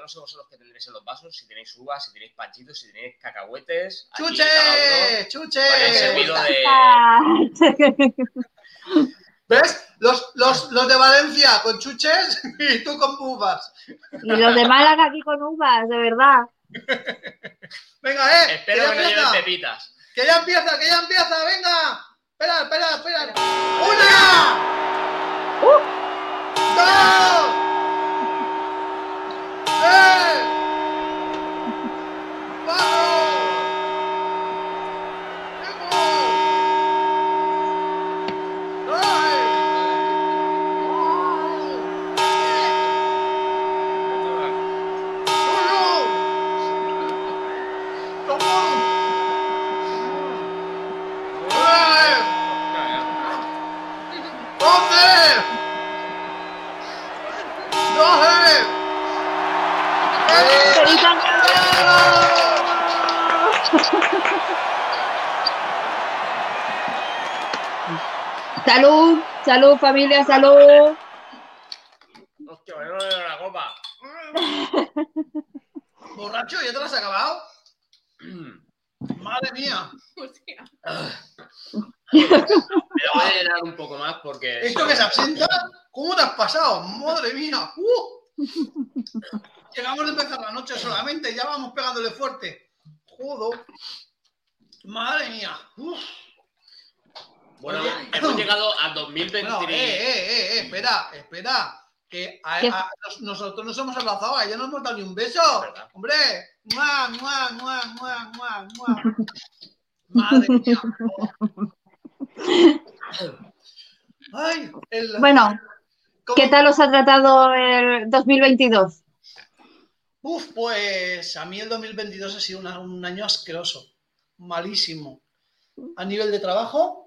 Yo no sé vosotros qué tendréis en los vasos, si tenéis uvas, si tenéis panchitos, si tenéis cacahuetes. ¡Chuche! uno ¡Chuche! de... ¿Ves? Los, los, los de Valencia con chuches y tú con uvas. y los de Málaga aquí con uvas, de verdad. Venga, eh. que Espero ya que no lleven pepitas. Que ya empieza, que ya empieza, venga. Espera, espera, espera. ¡Una! ¡Dos! ¡Tres! ¡Vamos! Salud, salud familia, salud. Hostia, que no doy la copa. ¿Borracho? ¿Ya te lo has acabado? Madre mía. Hostia. Me voy a llenar un poco más porque... ¿Esto que se absenta? ¿Cómo te has pasado? Madre mía. ¡Uh! Llegamos de empezar la noche solamente, ya vamos pegándole fuerte. Jodo. Madre mía. Uf. Bueno, Oye. hemos llegado a 2023. Bueno, eh, eh, eh, eh, espera, espera. Que a- ¿Qué? a- nos- nosotros nos hemos abrazado, a ella no hemos dado ni un beso. ¿Verdad? Hombre, ¡mua, mua, mua, mua, mua, mua! Madre mía. Ay, el- Bueno, ¿cómo- ¿qué tal os ha tratado el 2022? Uf, pues a mí el 2022 ha sido una- un año asqueroso, malísimo. A nivel de trabajo,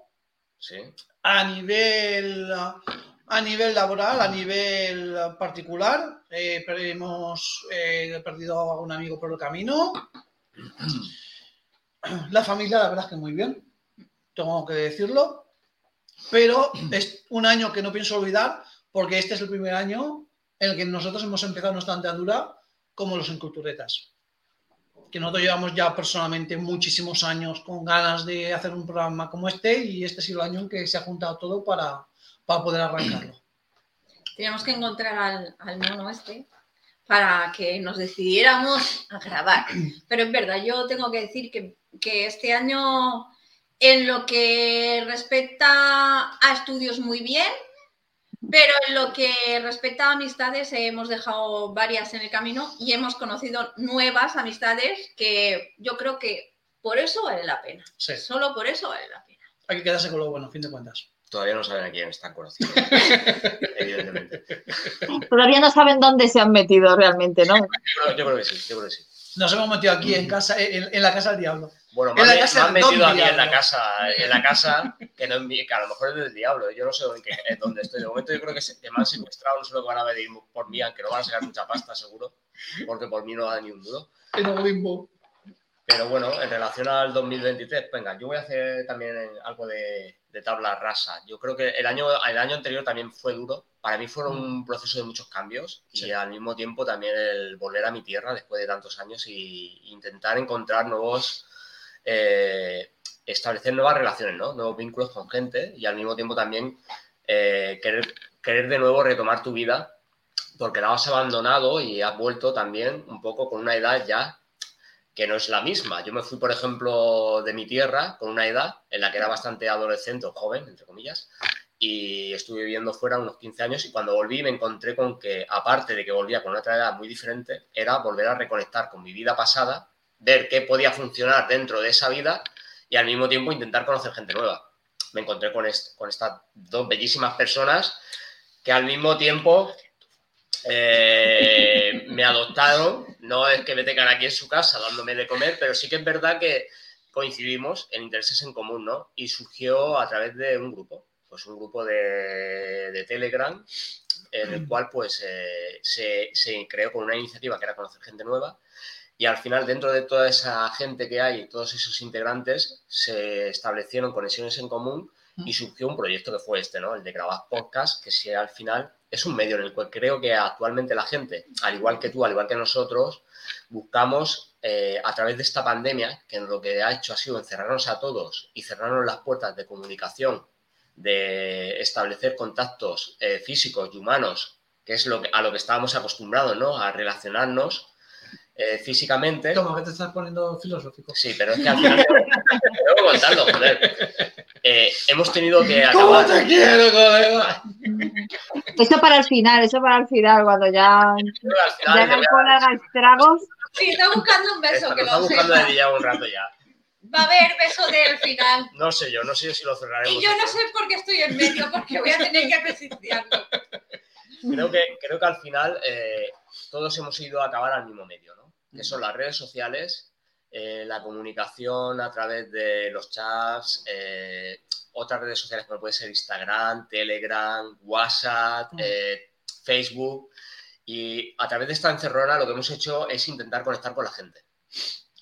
A nivel a nivel laboral, a nivel particular, eh, hemos eh, perdido a un amigo por el camino. La familia, la verdad es que muy bien, tengo que decirlo, pero es un año que no pienso olvidar porque este es el primer año en el que nosotros hemos empezado nuestra andadura como los enculturetas. Que nosotros llevamos ya personalmente muchísimos años con ganas de hacer un programa como este y este ha sido el año en que se ha juntado todo para, para poder arrancarlo. Teníamos que encontrar al, al mono este para que nos decidiéramos a grabar. Pero es verdad, yo tengo que decir que, que este año, en lo que respecta a estudios, muy bien, pero en lo que respecta a amistades, hemos dejado varias en el camino y hemos conocido nuevas amistades que yo creo que por eso vale la pena. Sí, Solo por eso vale la pena. hay que quedarse con lo bueno, a fin de cuentas. Todavía no saben a quién están conociendo. Evidentemente. Todavía no saben dónde se han metido realmente, ¿no? Yo creo, yo creo que sí, yo creo que sí. Nos hemos metido aquí en casa, en, en la casa del diablo. Bueno, me En la han, casa me han del metido don aquí en la casa, en la casa, que, no es mi- que a lo mejor es del diablo. Yo no sé en, qué, en dónde estoy. De momento yo creo que, se- que me han secuestrado, no sé lo que van a pedir por mí, aunque no van a sacar mucha pasta seguro, porque por mí no da ni un duro. En el limbo. Pero bueno, en relación al 2023, venga, yo voy a hacer también algo de, de tabla rasa. Yo creo que el año, el año anterior también fue duro. Para mí fue un proceso de muchos cambios Sí. y al mismo tiempo también el volver a mi tierra después de tantos años y intentar encontrar nuevos, eh, establecer nuevas relaciones, nuevos vínculos con gente y al mismo tiempo también eh, querer, querer de nuevo retomar tu vida porque la has abandonado y has vuelto también un poco con una edad ya que no es la misma. Yo me fui, por ejemplo, de mi tierra con una edad en la que era bastante adolescente o joven, entre comillas, y estuve viviendo fuera unos 15 años y cuando volví me encontré con que, aparte de que volvía con otra edad muy diferente, era volver a reconectar con mi vida pasada, ver qué podía funcionar dentro de esa vida y al mismo tiempo intentar conocer gente nueva. Me encontré con, est- con estas dos bellísimas personas que al mismo tiempo eh, me adoptaron. No es que me tengan aquí en su casa dándome de comer, pero sí que es verdad que coincidimos en intereses en común, ¿no? Y surgió a través de un grupo, pues un grupo de, de Telegram, en el cual pues eh, se, se creó con una iniciativa que era conocer gente nueva. Y al final, dentro de toda esa gente que hay, todos esos integrantes, se establecieron conexiones en común y surgió un proyecto que fue este, ¿no? El de grabar podcast, que si al final es un medio en el cual creo que actualmente la gente, al igual que tú, al igual que nosotros, buscamos eh, a través de esta pandemia, que lo que ha hecho ha sido encerrarnos a todos y cerrarnos las puertas de comunicación, de establecer contactos eh, físicos y humanos, que es lo que, a lo que estábamos acostumbrados, ¿no? A relacionarnos eh, físicamente. Toma, que te estás poniendo filosófico. Sí, pero es que al final tengo que contarlo, joder. Eh, hemos tenido que ¿Cómo acabar. te quiero, colega? Eso para el final, eso para el final, cuando ya, ya final el le voy a- alcohol haga estragos. Sí, está buscando un beso, Está- que nos está lo buscando de ya un rato ya. Va a haber beso del final. No sé yo, no sé yo si lo cerraremos. Y yo no sé por qué estoy en medio, porque voy a tener que presenciarlo. Creo que, creo que al final eh, todos hemos ido a acabar al mismo medio, ¿no? Que son las redes sociales, eh, la comunicación a través de los chats, eh, otras redes sociales como puede ser Instagram, Telegram, WhatsApp, Mm. eh, Facebook. Y a través de esta encerrona lo que hemos hecho es intentar conectar con la gente.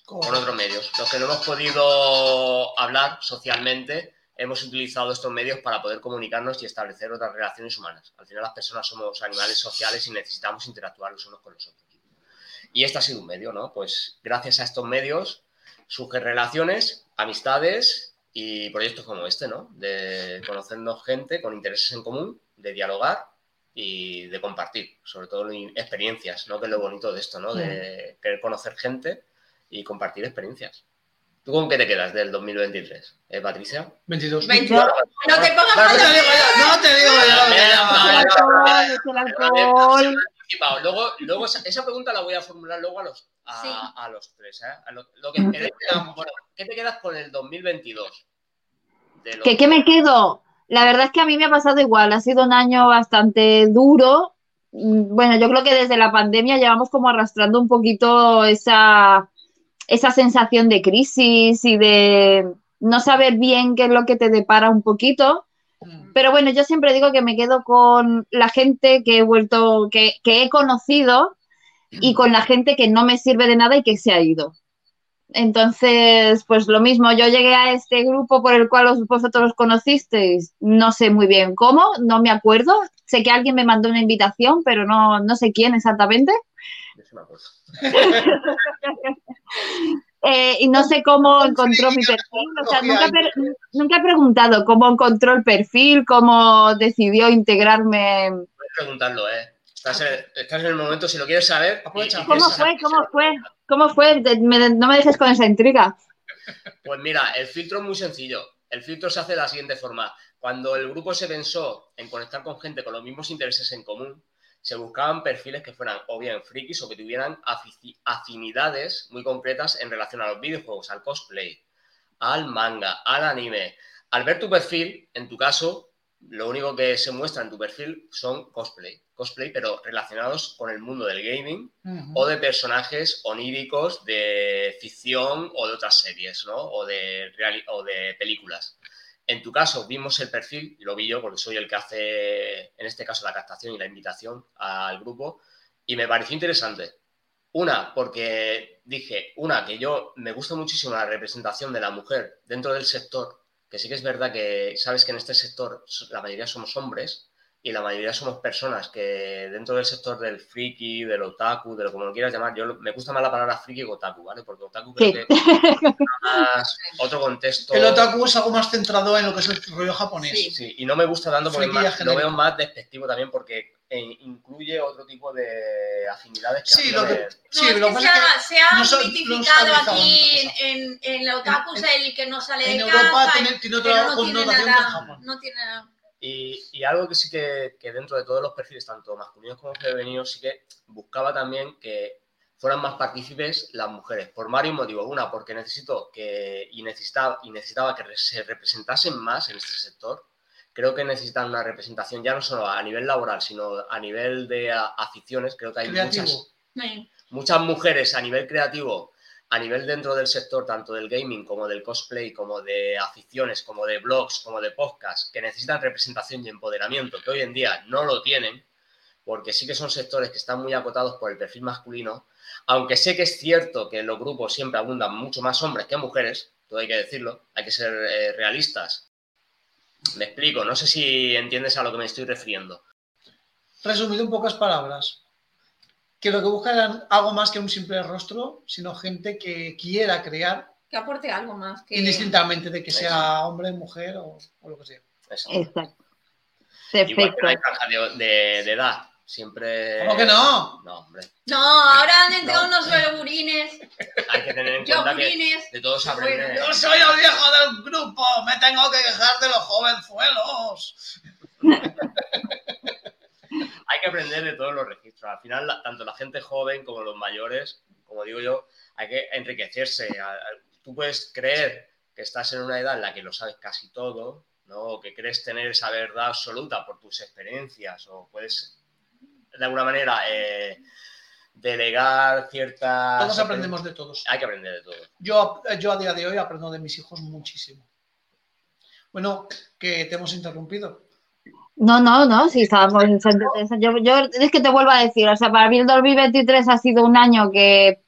con otros medios. Los que no hemos podido hablar socialmente, hemos utilizado estos medios para poder comunicarnos y establecer otras relaciones humanas. Al final las personas somos animales sociales y necesitamos interactuar los unos con los otros. Y este ha sido un medio, ¿no? Pues gracias a estos medios surgen relaciones, amistades y proyectos como este, ¿no? De conocernos gente con intereses en común, de dialogar y de compartir, sobre todo experiencias, ¿no? Que es lo bonito de esto, ¿no? De querer conocer gente y compartir experiencias. ¿Tú con qué te quedas del 2023, eh, Patricia? 22. 22. No te pongas No te digo ya, no te digo ya. Luego, luego esa, esa pregunta la voy a formular luego a los, a, Sí. a los tres. ¿eh? A lo- lo que- ¿qué, te quedas, bueno, ¿Qué te quedas con el 2022? De lo- ¿Qué, qué me quedo? La verdad es que a mí me ha pasado igual, ha sido un año bastante duro. Mm, Bueno, yo creo que desde la pandemia llevamos como arrastrando un poquito esa, esa sensación de crisis y de no saber bien qué es lo que te depara un poquito. Mm. Pero bueno, yo siempre digo que me quedo con la gente que he vuelto, que, que he conocido y con la gente que no me sirve de nada y que se ha ido. Entonces, pues lo mismo, yo llegué a este grupo por el cual os- vosotros os conocisteis, no sé muy bien cómo, no me acuerdo, sé que alguien me mandó una invitación, pero no, no sé quién exactamente, Eh, y no sé cómo encontró mi perfil, o sea, nunca, nunca he preguntado cómo encontró el perfil, cómo decidió integrarme. Puedes preguntarlo, ¿eh? Estás en, estás en el momento, si lo quieres saber. Aprovecha. ¿Cómo fue? ¿Cómo fue? ¿Cómo fue? De- me- no me dejes con esa intriga. Pues mira, el filtro es muy sencillo. El filtro se hace de la siguiente forma. Cuando el grupo se pensó en conectar con gente con los mismos intereses en común, se buscaban perfiles que fueran o bien frikis o que tuvieran afinidades muy concretas en relación a los videojuegos, al cosplay, al manga, al anime. Al ver tu perfil, en tu caso, lo único que se muestra en tu perfil son cosplay. Cosplay, pero relacionados con el mundo del gaming o de personajes oníricos de ficción o de otras series, ¿no? O de, o de películas. En tu caso, vimos el perfil, lo vi yo porque soy el que hace, en este caso, la captación y la invitación al grupo, y me pareció interesante. Una, porque dije, una, que yo me gusta muchísimo la representación de la mujer dentro del sector, que sí que es verdad que sabes que en este sector la mayoría somos hombres, y la mayoría somos personas que dentro del sector del friki, del otaku, de lo como lo quieras llamar, yo lo- me gusta más la palabra friki que otaku, ¿vale? Porque otaku creo Sí. que más otro contexto. El otaku es algo más centrado en lo que es el rollo japonés. Sí. Sí, y no me gusta tanto porque más- lo veo más despectivo también porque eh, incluye otro tipo de afinidades que Sí, lo que- Sí, lo que que se ha, se ha no mitificado aquí en, en, en la otaku En- el que no sale de En Europa casa, tiene, tiene otra no tiene connotación que en nada, Japón. no tiene nada. Y, y algo que sí que, que dentro de todos los perfiles, tanto masculinos como femeninos, sí que buscaba también que fueran más partícipes las mujeres, por varios motivos. Una, porque necesito que, y necesitaba, y necesitaba que se representasen más en este sector. Creo que necesitan una representación ya no solo a nivel laboral, sino a nivel de aficiones. Creo que hay Creativo. muchas, muchas mujeres a nivel creativo, a nivel dentro del sector, tanto del gaming como del cosplay, como de aficiones, como de blogs, como de podcasts, que necesitan representación y empoderamiento, que hoy en día no lo tienen, porque sí que son sectores que están muy acotados por el perfil masculino, aunque sé que es cierto que en los grupos siempre abundan mucho más hombres que mujeres, todo hay que decirlo, hay que ser eh, realistas. Me explico, no sé si entiendes a lo que me estoy refiriendo. Resumido en pocas palabras, que lo que buscan algo más que un simple rostro, sino gente que quiera crear, Que aporte algo más. Que... indistintamente de que sea hombre, mujer o, o lo que sea. Eso. Exacto. Igual que Perfecto. no hay franja de, de- de edad. Siempre. ¿Cómo que no? No, hombre. No, ahora han entrado No. unos yogurines, Hay que tener en cuenta que de todos Yo soy el viejo del grupo, me tengo que quejar de los jovenzuelos. Hay que aprender de todos los registros. Al final, la- tanto la gente joven como los mayores, como digo yo, hay que enriquecerse. A- a- Tú puedes creer que estás en una edad en la que lo sabes casi todo, ¿no? O que crees tener esa verdad absoluta por tus experiencias, o puedes, de alguna manera, eh, delegar ciertas... Todos aprendemos de todos. Hay que aprender de todo. Yo, yo a día de hoy aprendo de mis hijos muchísimo. Bueno, que te hemos interrumpido. No, no, no, sí, estábamos en. Yo, yo es que te vuelvo a decir, o sea, para mí el 2023 ha sido un año que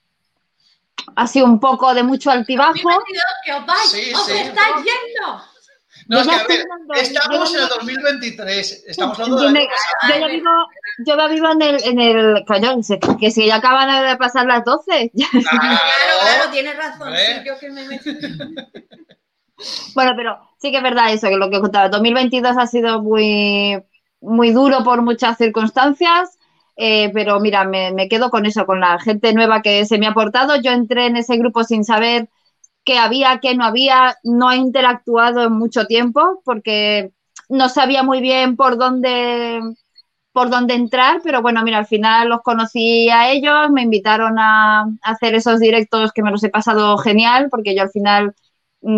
ha sido un poco de mucho altibajo. Que os vais, Sí, os sí. estáis yendo. No, es que a ver, estamos en el 2023, estamos hablando Yo, de me- yo ya vivo, yo ya vivo en el, en el, coño, que si ya acaban de pasar las 12. Claro, claro, tienes razón. Sí, yo que me meto. Bueno, pero sí que es verdad eso, que lo que contaba. 2022 ha sido muy, muy duro por muchas circunstancias, eh, pero mira, me, me quedo con eso, con la gente nueva que se me ha aportado. Yo entré en ese grupo sin saber qué había, qué no había, no he interactuado en mucho tiempo porque no sabía muy bien por dónde por dónde entrar, pero bueno, mira, al final los conocí a ellos, me invitaron a, hacer esos directos que me los he pasado genial, porque yo al final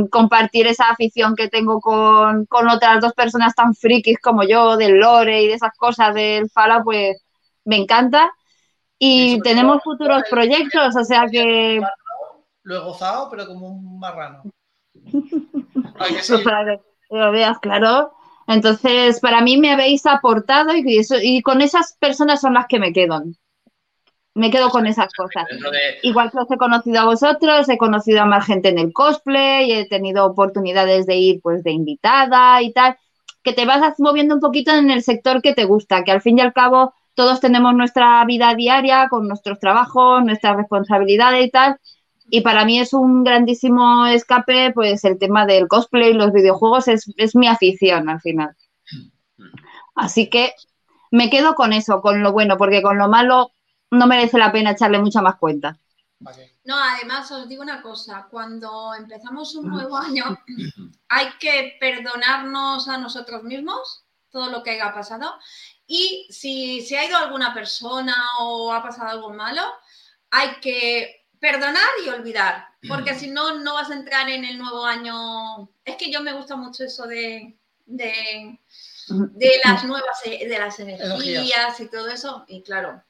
compartir esa afición que tengo con, con otras dos personas tan frikis como yo, del lore y de esas cosas del Fala, pues me encanta. Y tenemos futuros proyectos, o sea que Lo he gozado, pero como un marrano. Pues para que lo veas claro. Entonces, para mí me habéis aportado y, eso- y con esas personas son las que me quedo. Me quedo con esas cosas. De, Igual que os he conocido a vosotros, he conocido a más gente en el cosplay, he tenido oportunidades de ir pues de invitada y tal, que te vas moviendo un poquito en el sector que te gusta, que al fin y al cabo todos tenemos nuestra vida diaria con nuestros trabajos, nuestras responsabilidades y tal. Y para mí es un grandísimo escape, pues el tema del cosplay, los videojuegos, es, es mi afición al final. Así que me quedo con eso, con lo bueno, porque con lo malo no merece la pena echarle mucha más cuenta. No, además os digo una cosa, cuando empezamos un nuevo año hay que perdonarnos a nosotros mismos todo lo que haya pasado. Y si se ha ido alguna persona o ha pasado algo malo, hay que perdonar y olvidar, porque si no, no vas a entrar en el nuevo año. Es que yo me gusta mucho eso de, de, de las nuevas, e- de las energías y todo eso. Y claro,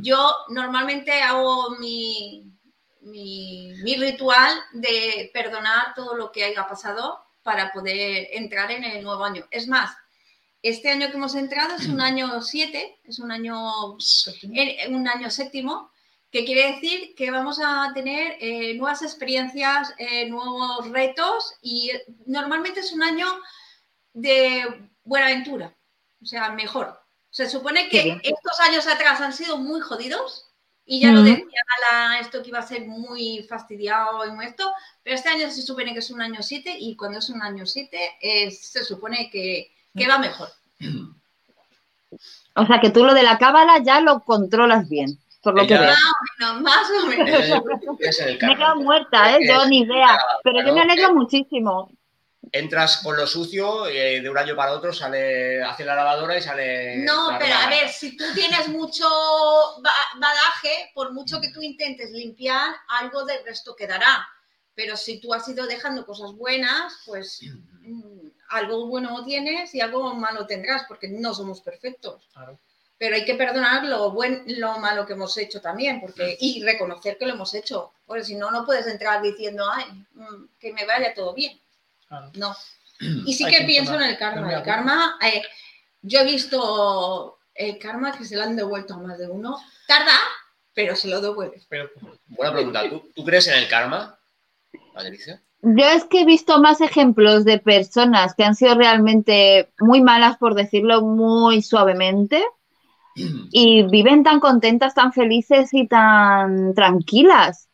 yo normalmente hago mi, mi, mi ritual de perdonar todo lo que haya pasado para poder entrar en el nuevo año. Es más, este año que hemos entrado es un año 7, es un año, un año séptimo, que quiere decir que vamos a tener eh, nuevas experiencias, eh, nuevos retos y normalmente es un año de buena aventura, o sea, mejor. Se supone que estos años atrás han sido muy jodidos y ya lo Ujú. decía la, esto que iba a ser muy fastidiado y muy esto, pero este año se supone que es un año 7 y cuando es un año 7 se supone que, que va mejor. O sea que tú lo de la cábala ya lo controlas bien, por lo que Ella- más o menos. es el- es el Me he quedado muerta, ¿eh? Yo ni idea. Pero yo me alegro muchísimo. Entras con lo sucio y de un año para otro sale, hace la lavadora y sale. No, pero a ver, si tú tienes mucho ba- bagaje, por mucho que tú intentes limpiar, algo del resto quedará. Pero si tú has ido dejando cosas buenas, pues mm, algo bueno tienes y algo malo tendrás, porque no somos perfectos. Claro. Pero hay que perdonar lo, buen, lo malo que hemos hecho también, porque y reconocer que lo hemos hecho. Porque si no, no puedes entrar diciendo, ay, mm, que me vaya todo bien. Claro. No. Y sí que que pienso en el karma. El karma, eh, yo he visto el karma que se lo han devuelto a más de uno. Tarda, pero se lo devuelve. Pero, Buena pregunta. ¿Tú, tú crees en el karma, Patricia? Yo es que he visto más ejemplos de personas que han sido realmente muy malas, por decirlo muy suavemente, y viven tan contentas, tan felices y tan tranquilas.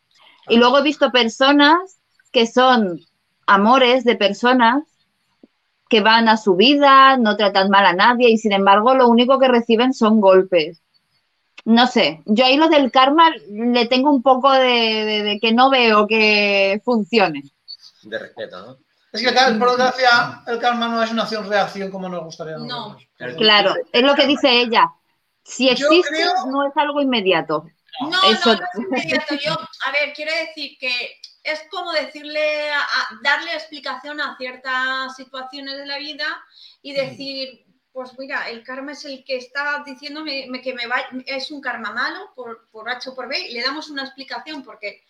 Y luego he visto personas que son amores de personas que van a su vida, no tratan mal a nadie y sin embargo lo único que reciben son golpes. No sé, yo ahí lo del karma le tengo un poco de, de- de que no veo que funcione. De respeto, ¿no? es que por desgracia, el karma no es una acción-reacción como nos gustaría. a No. nosotros. Claro, es lo que dice ella. Si existe, creo- no es algo inmediato. No, Eso- no, no es inmediato. Yo, a ver, quiero decir que es como decirle, a- a- darle explicación a ciertas situaciones de la vida y decir, pues mira, el karma es el que está diciéndome me- que me va, es un karma malo por, por H o por B, y le damos una explicación porque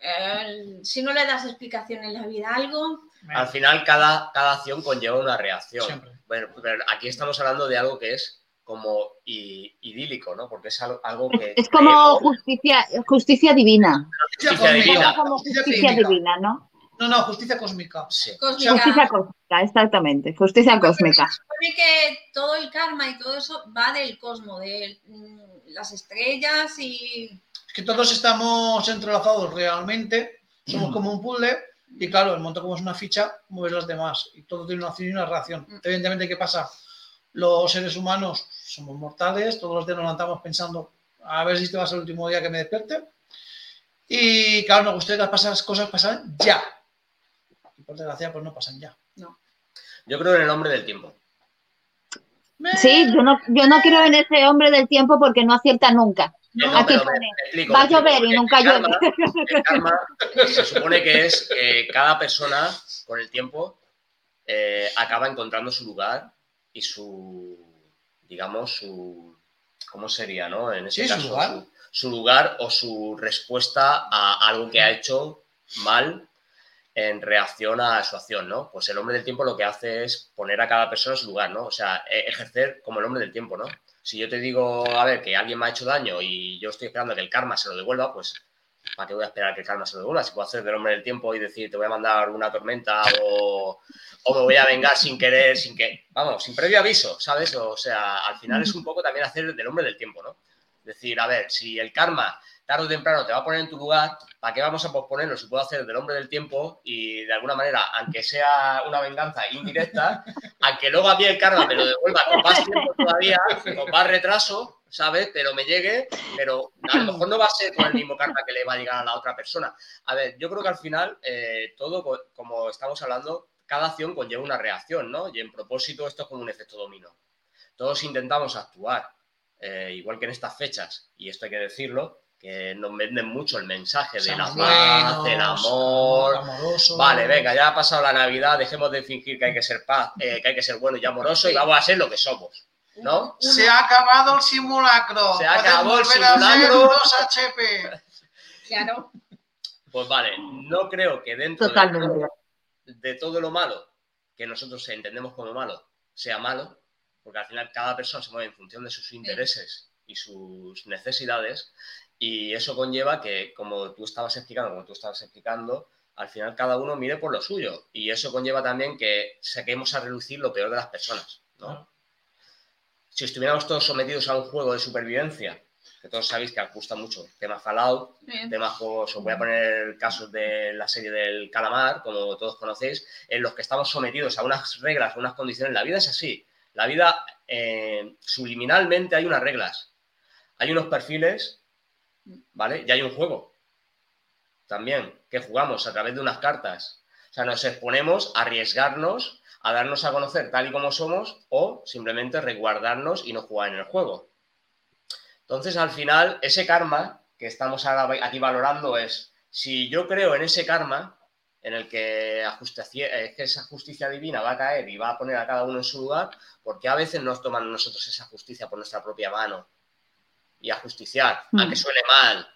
eh, si no le das explicación en la vida a algo, Al final, cada, cada acción conlleva una reacción. Siempre. Bueno, pero aquí estamos hablando de algo que es como i- idílico, ¿no? Porque es algo, algo que... Es como justicia, justicia divina. Justicia divina. Como Justicia divina, ¿no? No, no, justicia cósmica. Sí. cósmica. Justicia cósmica, exactamente. Justicia cósmica. supone que todo el karma y todo eso va del cosmos, de mm, las estrellas y Es que todos estamos entrelazados realmente, somos como un puzzle y claro, el momento como es una ficha, mueves las demás y todo tiene una acción y una reacción. Mm. Evidentemente, ¿qué pasa? Los seres humanos somos mortales, todos los días nos levantamos pensando a ver si este va a ser el último día que me despierte. Y claro, nos gustaría que las cosas pasaran ya. Y por desgracia, pues no pasan ya. Yo creo en el hombre del tiempo. Sí, yo no, yo no creo en ese hombre del tiempo porque no acierta nunca. No, Aquí pone, explico, Va a llover y nunca llueve. el karma se supone que es que cada persona, con el tiempo, eh, acaba encontrando su lugar y su, digamos, su, ¿cómo sería, no? En ese Sí, su caso, lugar. Su, su lugar o su respuesta a algo que ha hecho mal en reacción a su acción, ¿no? Pues el hombre del tiempo lo que hace es poner a cada persona en su lugar, ¿no? O sea, e- ejercer como el hombre del tiempo, ¿no? Si yo te digo, a ver, que alguien me ha hecho daño y yo estoy esperando que el karma se lo devuelva, pues ¿para qué voy a esperar que el karma se devuelva? Si puedo hacer del hombre del tiempo y decir, te voy a mandar una tormenta o, o me voy a vengar sin querer, sin que, vamos, sin previo aviso, ¿sabes? O sea, al final es un poco también hacer del hombre del tiempo, ¿no? Decir, a ver, si el karma tarde o temprano te va a poner en tu lugar, ¿para qué vamos a posponerlo si puedo hacer del hombre del tiempo y de alguna manera, aunque sea una venganza indirecta, aunque luego a mí el karma me lo devuelva con más tiempo todavía, con más retraso, ¿sabes? Pero me llegue, pero a lo mejor no va a ser con el mismo karma que le va a llegar a la otra persona. A ver, yo creo que al final eh, todo, co- como estamos hablando, cada acción conlleva una reacción, ¿no? Y en propósito esto es como un efecto dominó. Todos intentamos actuar, eh, igual que en estas fechas, y esto hay que decirlo, que nos venden mucho el mensaje de la paz, buenos, del amor. Vale, venga, ya ha pasado la Navidad, dejemos de fingir que hay que ser paz, eh, que hay que ser bueno y amoroso y vamos a ser lo que somos. ¿No? Se ha acabado el simulacro. Se acabó el Podemos volver a ser simulacro. dos HP. claro, Pues vale, no creo que dentro de Totalmente. todo, de todo lo malo que nosotros entendemos como malo sea malo, porque al final cada persona se mueve en función de sus intereses y sus necesidades y eso conlleva que, como tú estabas explicando, como tú estabas explicando, al final cada uno mire por lo suyo y eso conlleva también que saquemos a relucir lo peor de las personas, ¿no? Si estuviéramos todos sometidos a un juego de supervivencia, que todos sabéis que os gusta mucho, tema Fallout, bien. temas juegos, os voy a poner casos de la serie del calamar, como todos conocéis, en los que estamos sometidos a unas reglas, a unas condiciones. La vida es así. La vida, eh, subliminalmente, hay unas reglas. Hay unos perfiles, ¿vale? Y hay un juego. También, que jugamos a través de unas cartas. O sea, nos exponemos a arriesgarnos, a darnos a conocer tal y como somos, o simplemente resguardarnos y no jugar en el juego. Entonces, al final, ese karma que estamos aquí valorando es, si yo creo en ese karma, en el que, eh, que esa justicia divina va a caer y va a poner a cada uno en su lugar, porque a veces nos toman nosotros esa justicia por nuestra propia mano y a justiciar, Mm. aunque suene mal,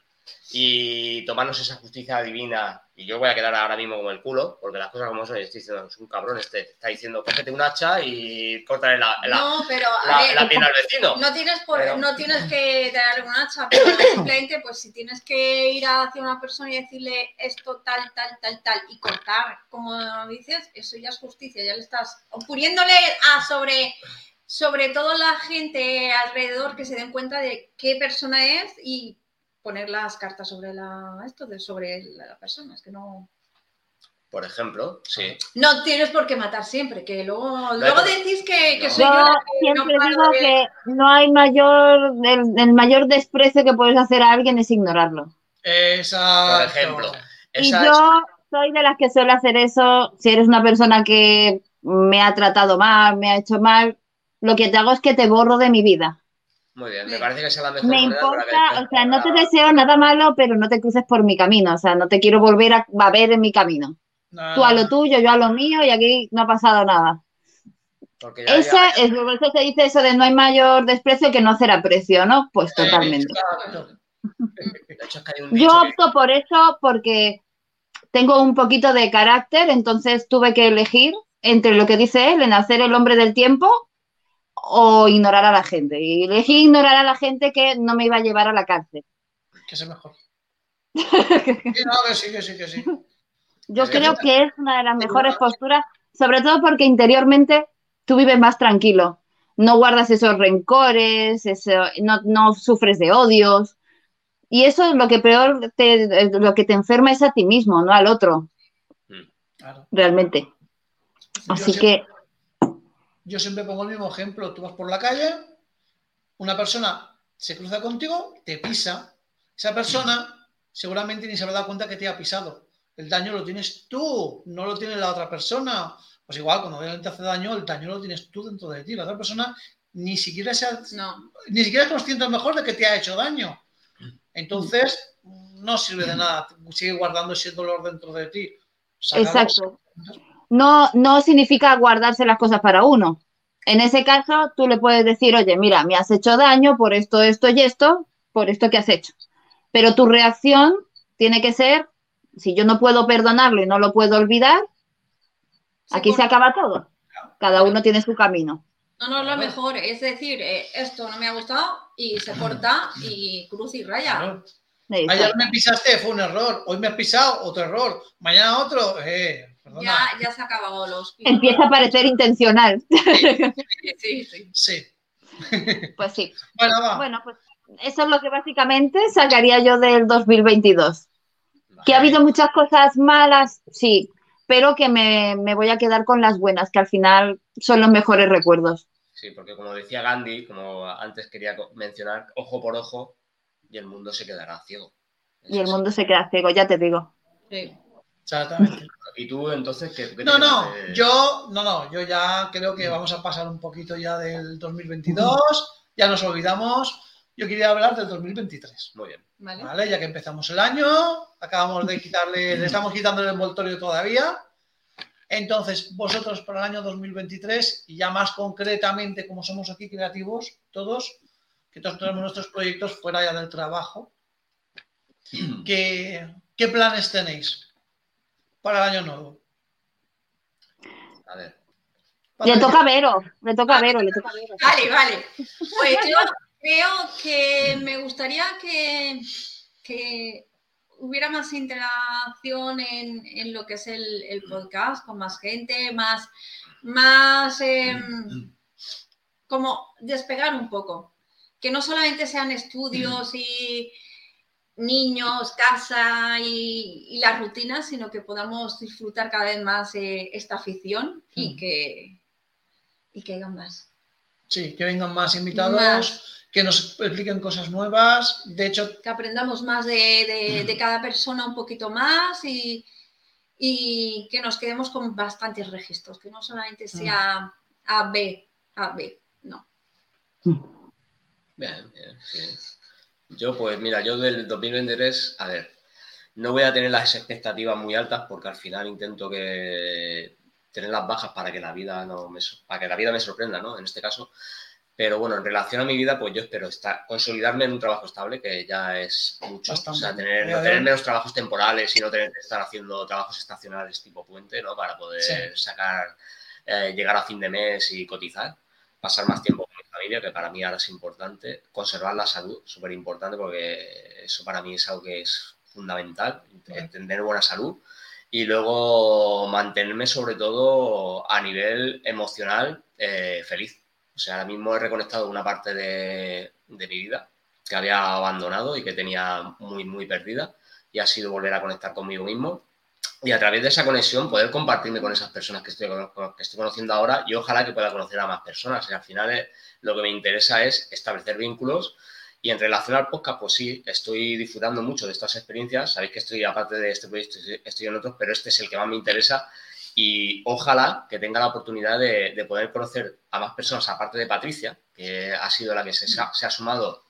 y tomarnos esa justicia divina. Y yo voy a quedar ahora mismo como el culo, porque las cosas como son, estoy diciendo, es un cabrón este, está diciendo, cógete un hacha y córtale la, la, no, pero la, ver, la pierna al vecino. No tienes, por, Pero- no tienes que darle un hacha, pero simplemente, pues si tienes que ir hacia una persona y decirle esto tal, tal, tal, tal, y cortar, como dices, eso ya es justicia, ya le estás poniéndole a sobre, sobre todo la gente alrededor que se den cuenta de qué persona es y poner las cartas sobre la esto de sobre la, la persona, es que no. Por ejemplo, sí. No tienes por qué matar siempre, que luego, luego decís que, que No. soy yo Yo la que no siempre paro digo de- que no hay mayor, el, el mayor desprecio que puedes hacer a alguien es ignorarlo. Exacto. Por ejemplo. Y Esa yo es- soy de las que suele hacer eso. Si eres una persona que me ha tratado mal, me ha hecho mal, lo que te hago es que te borro de mi vida. Muy bien, me parece que sea la mejor Me que importa, o sea, no te deseo nada malo, pero no te cruces por mi camino. O sea, no te quiero volver a, a ver en mi camino. No, Tú a lo tuyo, yo a lo mío, y aquí no ha pasado nada. ya- ya- es por eso se dice eso de no hay mayor desprecio que no hacer aprecio, ¿no? Pues Eh, totalmente. Es que Yo que- opto por eso porque tengo un poquito de carácter, entonces tuve que elegir entre lo que dice él, en hacer el hombre del tiempo o ignorar a la gente. Y elegí ignorar a la gente que no me iba a llevar a la cárcel. Que es mejor. Sí, no, que sí, que sí, que sí. Yo creo que es una de las mejores posturas, sobre todo porque interiormente tú vives más tranquilo. No guardas esos rencores, eso- no, no sufres de odios. Y eso es lo que peor te, lo que te enferma es a ti mismo, no al otro, Claro. realmente. Yo Así siempre- que Yo siempre pongo el mismo ejemplo. Tú vas por la calle, una persona se cruza contigo, te pisa. Esa persona seguramente ni se habrá dado cuenta que te ha pisado. El daño lo tienes tú, no lo tiene la otra persona. Pues igual, cuando alguien te hace daño, el daño lo tienes tú dentro de ti. La otra persona ni siquiera, se ha- No. ni siquiera es consciente a lo mejor de que te ha hecho daño. Entonces, no sirve de nada. Sigue guardando ese dolor dentro de ti. Sácalo. Exacto. No, no significa guardarse las cosas para uno. En ese caso, tú le puedes decir, oye, mira, me has hecho daño por esto, esto y esto, por esto que has hecho. Pero tu reacción tiene que ser, si yo no puedo perdonarlo y no lo puedo olvidar, Sí, aquí por- se acaba todo. Cada uno tiene su camino. No, no, es lo mejor. Es decir, eh, esto no me ha gustado y se corta y cruz y raya. Ayer me pisaste, fue un error. Hoy me has pisado, otro error. Mañana otro, eh, perdona. Ya, ya se ha acabado los Empieza a parecer intencional. Sí, sí. Sí. Pues sí. Bueno, va. Bueno, pues eso es lo que básicamente sacaría yo del 2022. Que ha habido muchas cosas malas, sí, pero que me, me voy a quedar con las buenas, que al final son los mejores recuerdos. Sí, porque como decía Gandhi, como antes quería mencionar, ojo por ojo y el mundo se quedará ciego. Y el mundo se queda ciego, ya te digo. sí. Exactamente. ¿Y tú entonces qué, No, no, de- yo, no, no, yo ya creo que vamos a pasar un poquito ya del 2022, ya nos olvidamos. Yo quería hablar del 2023, Muy bien. Vale. ¿vale? Ya que empezamos el año, acabamos de quitarle, le estamos quitando el envoltorio todavía. Entonces, vosotros para el año 2023, y ya más concretamente, como somos aquí creativos, todos, que todos tenemos nuestros proyectos fuera ya del trabajo, ¿qué, qué planes tenéis para el año nuevo? A ver. Le toca a Vero, le toca a Vero, le toca a Vero. Vale, vale. Pues yo creo que me gustaría que, que hubiera más interacción en, en lo que es el, el podcast con más gente, más, más em, como despegar un poco. Que no solamente sean estudios y niños, casa y, y las rutinas, sino que podamos disfrutar cada vez más eh, esta afición y Mm. que, y que haya más. Sí, que vengan más invitados, Más. que nos expliquen cosas nuevas. De hecho, que aprendamos más de, de- de cada persona un poquito más y, y que nos quedemos con bastantes registros, que no solamente sea A, B, A, B, no. Bien, bien, sí. Yo, pues mira, yo del 2023, a ver, no voy a tener las expectativas muy altas porque al final intento que tener las bajas para que la vida no me, para que la vida me sorprenda, ¿no? En este caso. Pero bueno, en relación a mi vida, pues yo espero estar, consolidarme en un trabajo estable, que ya es mucho. Bastante. O sea, tener, no menos trabajos temporales y no tener que estar haciendo trabajos estacionales tipo puente, ¿no? Para poder Sí. sacar, eh, llegar a fin de mes y cotizar. Pasar más tiempo familia, que para mí ahora es importante. Conservar la salud, súper importante, porque eso para mí es algo que es fundamental, Vale. tener buena salud. Y luego mantenerme sobre todo a nivel emocional eh, feliz. O sea, ahora mismo he reconectado una parte de, de mi vida que había abandonado y que tenía muy, muy perdida. Y ha sido volver a conectar conmigo mismo. Y a través de esa conexión poder compartirme con esas personas que estoy, que estoy conociendo ahora y ojalá que pueda conocer a más personas. Y al final eh, lo que me interesa es establecer vínculos y en relación al podcast, pues sí, estoy disfrutando mucho de estas experiencias. Sabéis que estoy, aparte de este proyecto, estoy- en otros, pero este es el que más me interesa. Y ojalá que tenga la oportunidad de, de poder conocer a más personas, aparte de Patricia, que ha sido la que se, se ha- se ha sumado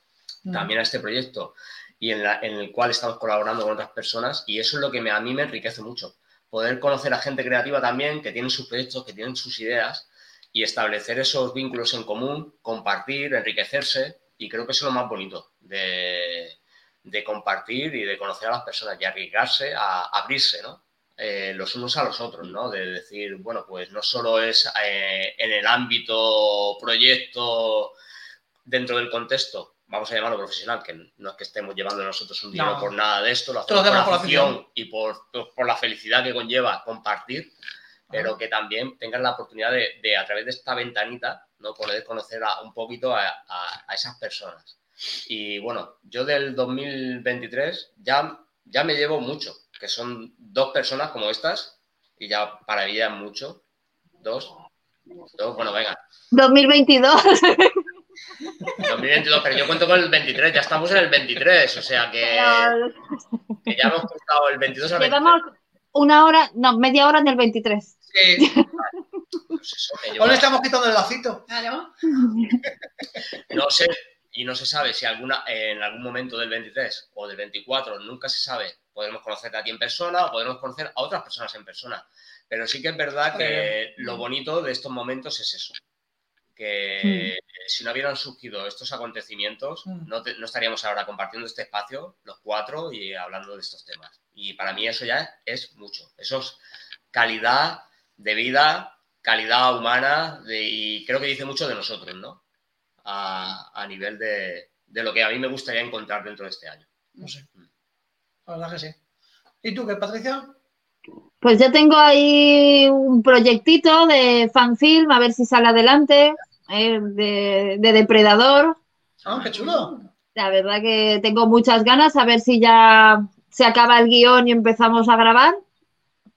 también a este proyecto y en, la- en el cual estamos colaborando con otras personas. Y eso es lo que me- a mí me enriquece mucho. Poder conocer a gente creativa también, que tienen sus proyectos, que tienen sus ideas y establecer esos vínculos en común, compartir, enriquecerse. Y creo que eso es lo más bonito de, de compartir y de conocer a las personas y arriesgarse a abrirse, ¿no? Eh, los unos a los otros, ¿no? De decir, bueno, pues no solo es eh, en el ámbito proyecto dentro del contexto, vamos a llamarlo profesional, que no es que estemos llevando nosotros un dinero No. por nada de esto, lo Esto lo hacemos por hacemos por afición afición. y por, por la felicidad que conlleva compartir, pero que también tengan la oportunidad de, de, a través de esta ventanita, ¿no? poder conocer a- un poquito a, a- a esas personas. Y bueno, yo del 2023 ya, ya me llevo mucho, que son dos personas como estas, y ya para mí ya es mucho. Dos. Dos, bueno, venga. 2022. 2022, pero yo cuento con el 23, ya estamos en el 23, o sea que, que ya hemos contado el 22 al 23. Llevamos una hora, no, media hora en el 23. Sí. Pues eso estamos quitando el lacito. Claro. No sé, y no se sabe si alguna, en algún momento del 23 o del 24, nunca se sabe, podremos conocerte a ti en persona o podremos conocer a otras personas en persona. Pero sí que es verdad que lo bonito de estos momentos es eso, que si no hubieran surgido estos acontecimientos, Mm. no, te- no estaríamos ahora compartiendo este espacio, los cuatro, y hablando de estos temas. Y para mí eso ya es mucho, eso es calidad de vida, calidad humana, de- y creo que dice mucho de nosotros, ¿no? a, a nivel de, de lo que a mí me gustaría encontrar dentro de este año. No sé. La verdad que sí. ¿Y tú qué, Patricia? Pues yo tengo ahí un proyectito de fanfilm, a ver si sale adelante, eh, de, de depredador. Ah, qué chulo. La verdad que tengo muchas ganas, a ver si ya se acaba el guion y empezamos a grabar.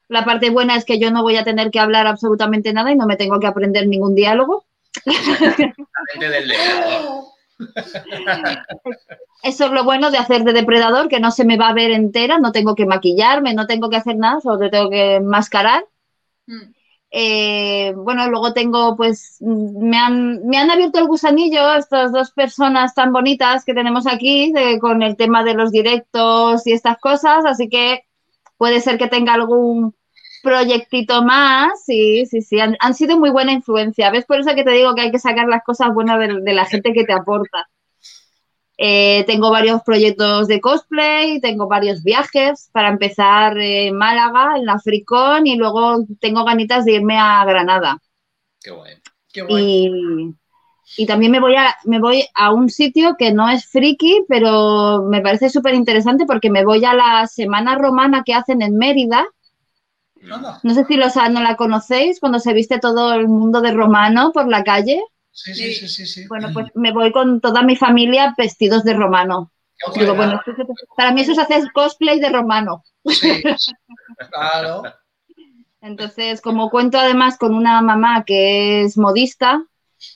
La parte buena es que yo no voy a tener que hablar absolutamente nada y no me tengo que aprender ningún diálogo. Del. Eso es lo bueno de hacer de depredador, que no se me va a ver entera, no tengo que maquillarme, no tengo que hacer nada, solo te tengo que enmascarar. Mm. Eh, bueno, luego tengo, pues, me han, me han abierto el gusanillo estas dos personas tan bonitas que tenemos aquí de- con el tema de los directos y estas cosas, así que puede ser que tenga algún proyectito más. Sí, sí, sí, han, han sido muy buena influencia. ¿Ves? Por eso que te digo que hay que sacar las cosas buenas de, de la gente que te aporta. Eh, tengo varios proyectos de cosplay, tengo varios viajes para empezar en Málaga, en la Fricón, y luego tengo ganitas de irme a Granada. Qué guay. Qué guay. Y, y también me voy, a, me voy a un sitio que no es friki, pero me parece súper interesante porque me voy a la semana romana que hacen en Mérida. No sé si los, no la conocéis, cuando se viste todo el mundo de romano por la calle. Sí, sí, sí, sí. sí. Bueno, pues me voy con toda mi familia vestidos de romano. Digo, bueno, para mí eso es hacer cosplay de romano. Sí. Claro. Entonces, como cuento además con una mamá que es modista,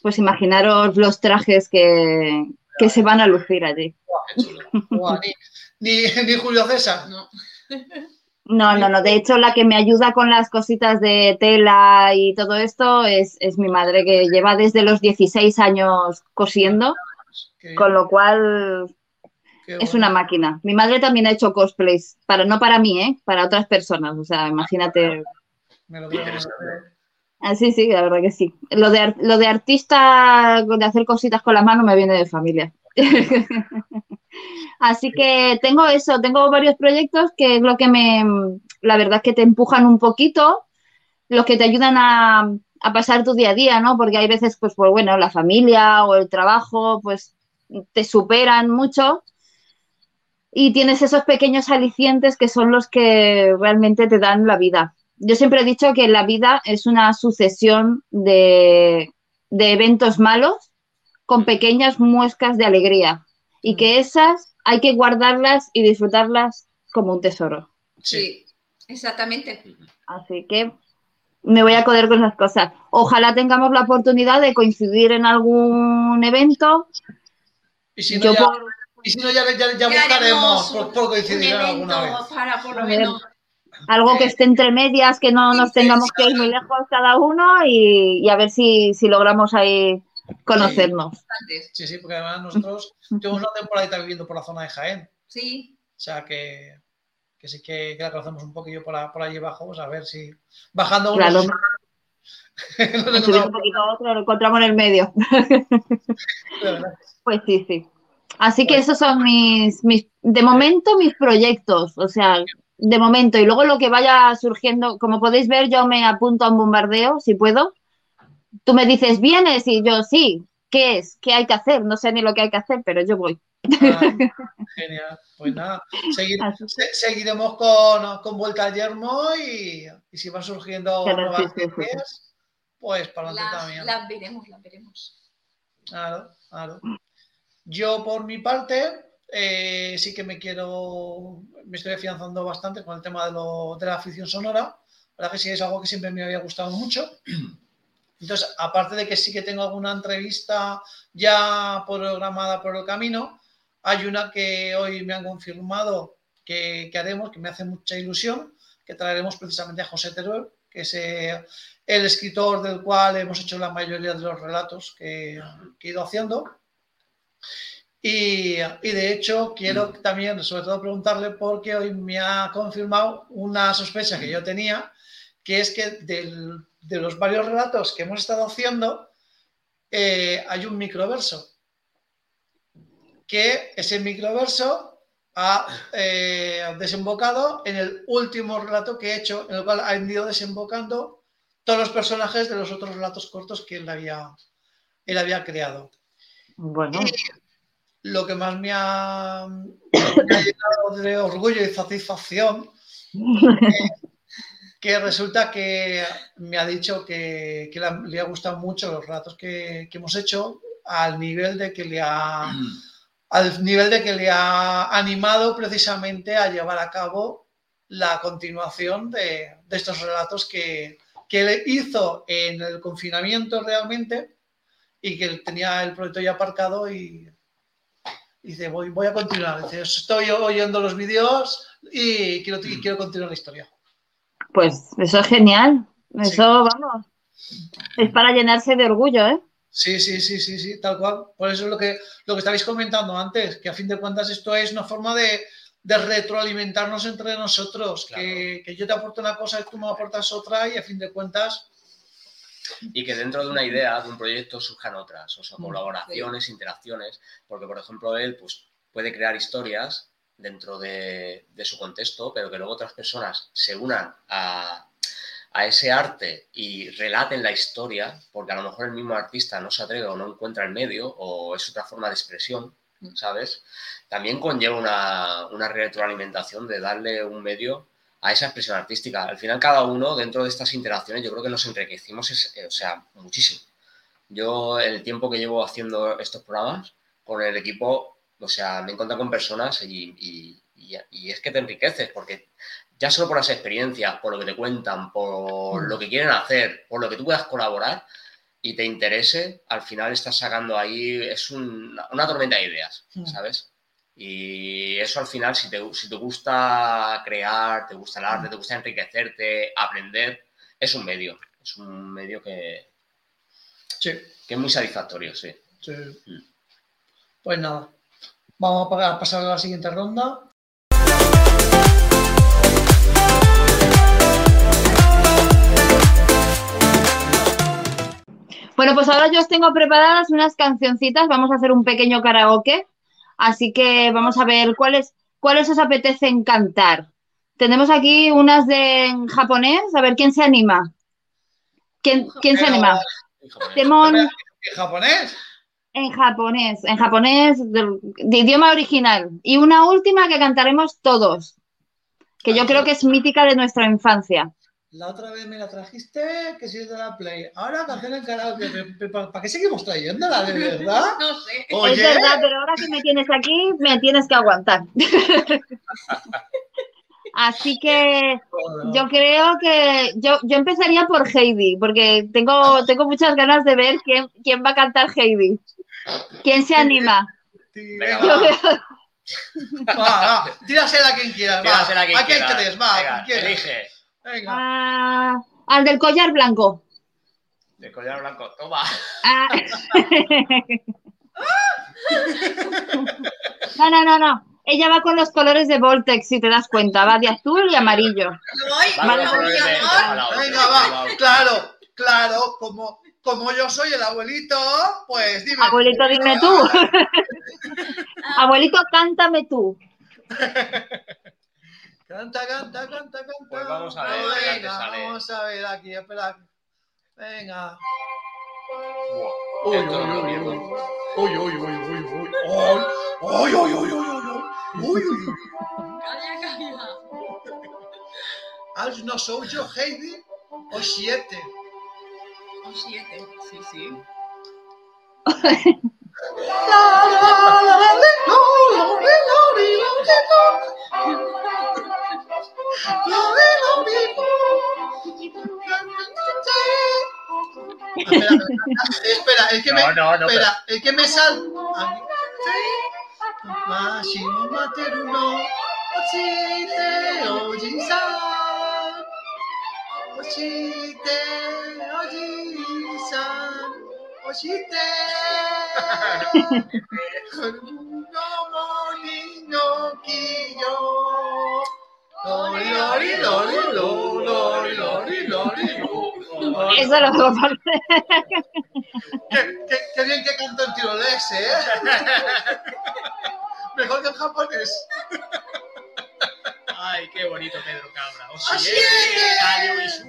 pues imaginaros los trajes que, que se van a lucir allí. Ni, ni Julio César. No. No, no, no. De hecho, la que me ayuda con las cositas de tela y todo esto es, es mi madre, que lleva desde los 16 años cosiendo, Qué- con lo cual es una máquina. Mi madre también ha hecho cosplays, para, no para mí, ¿eh? para otras personas. O sea, imagínate. Me lo. Ah, sí, sí, la verdad que sí. Lo de, lo de artista, de hacer cositas con las manos, me viene de familia. Así que tengo eso, tengo varios proyectos que es lo que me, la verdad es que te empujan un poquito, los que te ayudan a, a pasar tu día a día, ¿no? Porque hay veces, pues, pues bueno, la familia o el trabajo, pues te superan mucho y tienes esos pequeños alicientes que son los que realmente te dan la vida. Yo siempre he dicho que la vida es una sucesión de, de eventos malos con pequeñas muescas de alegría y que esas hay que guardarlas y disfrutarlas como un tesoro. Sí, exactamente. Así que me voy a coder con las cosas. Ojalá tengamos la oportunidad de coincidir en algún evento. Y si no, Yo ya, por- y si no, ya, ya, ya buscaremos haremos por, por coincidir alguna vez. para por lo menos. algo que esté entre medias, que no nos tengamos que ir muy lejos cada uno y, y a ver si, si logramos ahí conocernos. Sí, sí, porque además nosotros tuvimos una temporadita viviendo por la zona de Jaén. Sí, O sea que, que sí que, que la conocemos un poquillo por, la- por allí abajo. Pues a ver si bajando Claro, unos- nos subir un encontramos- poquito a otro, lo encontramos en el medio. de verdad. Pues sí, sí. Así que Pues- esos son mis, mis, de momento, mis proyectos. O sea, de momento. Y luego lo que vaya surgiendo, como podéis ver, yo me apunto a un bombardeo, si puedo. Tú me dices, ¿vienes? Y yo, sí. ¿Qué es? ¿Qué hay que hacer? No sé ni lo que hay que hacer, pero yo voy. Ah, genial. Pues nada, seguir- Así. se- seguiremos con, con Vuelta al Yermo y, y si van surgiendo Claro, nuevas sí, sí, sí, sí. ideas, pues para adelante las, también. las veremos, las veremos. Claro, claro. Yo, por mi parte, eh, sí que me quiero, me estoy afianzando bastante con el tema de, lo- de la afición sonora. La verdad que sí es algo que siempre me había gustado mucho. Entonces, aparte de que sí que tengo alguna entrevista ya programada por el camino, hay una que hoy me han confirmado que, que haremos, que me hace mucha ilusión, que traeremos precisamente a José Teruel, que es eh, el escritor del cual hemos hecho la mayoría de los relatos que, que he ido haciendo. Y, y de hecho quiero también, sobre todo, preguntarle porque hoy me ha confirmado una sospecha que yo tenía, que es que del- de los varios relatos que hemos estado haciendo, eh, hay un microverso. Que ese microverso ha eh, desembocado en el último relato que he hecho, en el cual han ido desembocando todos los personajes de los otros relatos cortos que él había, él había creado. Bueno, Lo que más me ha, me ha llenado de orgullo y satisfacción que resulta que me ha dicho que, que le, ha, le ha gustado mucho los relatos que, que hemos hecho al nivel de que le ha al nivel de que le ha animado precisamente a llevar a cabo la continuación de, de estos relatos que, que él hizo en el confinamiento realmente y que tenía el proyecto ya aparcado y, y dice, voy, voy a continuar. Dice, estoy oyendo los vídeos y quiero, y quiero continuar la historia. Pues eso es genial. Eso, vamos, es para llenarse de orgullo, ¿eh? Sí, sí, sí, sí, sí, tal cual. Por eso es lo que, lo que estabais comentando antes, que a fin de cuentas esto es una forma de, de retroalimentarnos entre nosotros, Claro. que, que yo te aporto una cosa y tú me aportas otra y a fin de cuentas, y que dentro de una idea, de un proyecto, surjan otras, o sea, Mm, colaboraciones, interacciones, porque por ejemplo él pues, puede crear historias dentro de, de su contexto, pero que luego otras personas se unan a, a ese arte y relaten la historia, porque a lo mejor el mismo artista no se atreve o no encuentra el medio, o es otra forma de expresión, ¿sabes? También conlleva una, una retroalimentación de darle un medio a esa expresión artística. Al final, cada uno dentro de estas interacciones, yo creo que nos enriquecimos, es- eh, o sea, muchísimo. Yo, el tiempo que llevo haciendo estos programas con el equipo, o sea, me he encontrado con personas y, y- y- y es que te enriqueces, porque ya solo por las experiencias, por lo que te cuentan, por lo que quieren hacer, por lo que tú puedas colaborar y te interese, al final estás sacando ahí, es un- una tormenta de ideas, Mm. ¿sabes? Y eso al final, si te, si te gusta crear, te gusta el arte, te gusta enriquecerte, aprender, es un medio. Es un medio que, sí, que es muy satisfactorio, sí. sí. Mm. Pues nada, vamos a pa- a pasar a la siguiente ronda. Bueno, pues ahora yo os tengo preparadas unas cancioncitas. Vamos a hacer un pequeño karaoke. Así que vamos a ver cuáles, cuáles os apetecen cantar. Tenemos aquí unas de en japonés. A ver, ¿quién se anima? ¿Quién, quién se anima? Temón ¿En japonés? En japonés, en japonés de idioma original. Y una última que cantaremos todos, que yo creo que es mítica de nuestra infancia. La otra vez me la trajiste, que si es de la Play. Ahora canción en karaoke. ¿Para qué seguimos trayéndola, de verdad? No sé. Es verdad, pero ahora que me tienes aquí, me tienes que aguantar. Así que yo creo que yo, yo empezaría por Heidi, porque tengo, tengo muchas ganas de ver quién, quién va a cantar Heidi. ¿Quién se anima? Venga, Yo va. veo- Va, va, tírasela a quien quieras. Va. Tírasela a quien ¿A quién quiera. crees? Va, Venga, quien elige. Venga. Ah, al del collar blanco. De collar blanco. Toma. Ah. No, no, no, no. Ella va con los colores de Voltex, si te das cuenta. Va de azul y amarillo. Vale, Venga, va. Claro, claro. Como, como yo soy el abuelito, pues dime. Abuelito, dime tú. Abuelito, cántame tú. Canta, canta, canta, canta. Pues vamos a ver, Venga, venga, que sale. vamos a ver aquí, espera. Venga. Uy, uy, uy. Uy, uy, uy, uy, uy. Uy, uy, uy, uy, uy, uy. Uy, uy, no soy yo, Heidi, o siete. Un siete. Sí, sí. Espera, espera, el que me, No, no, no. pero- espera, el que me sal. Ochite. Como niño quillo. Lori, lori, lori, lori, lori, lori, lori, lori. Eso lo puedo poner. Qué, qué, qué bien que canto en tiroles, ¿eh? Mejor que en japonés. Ay, qué bonito Pedro Cabra. Así Oye, es.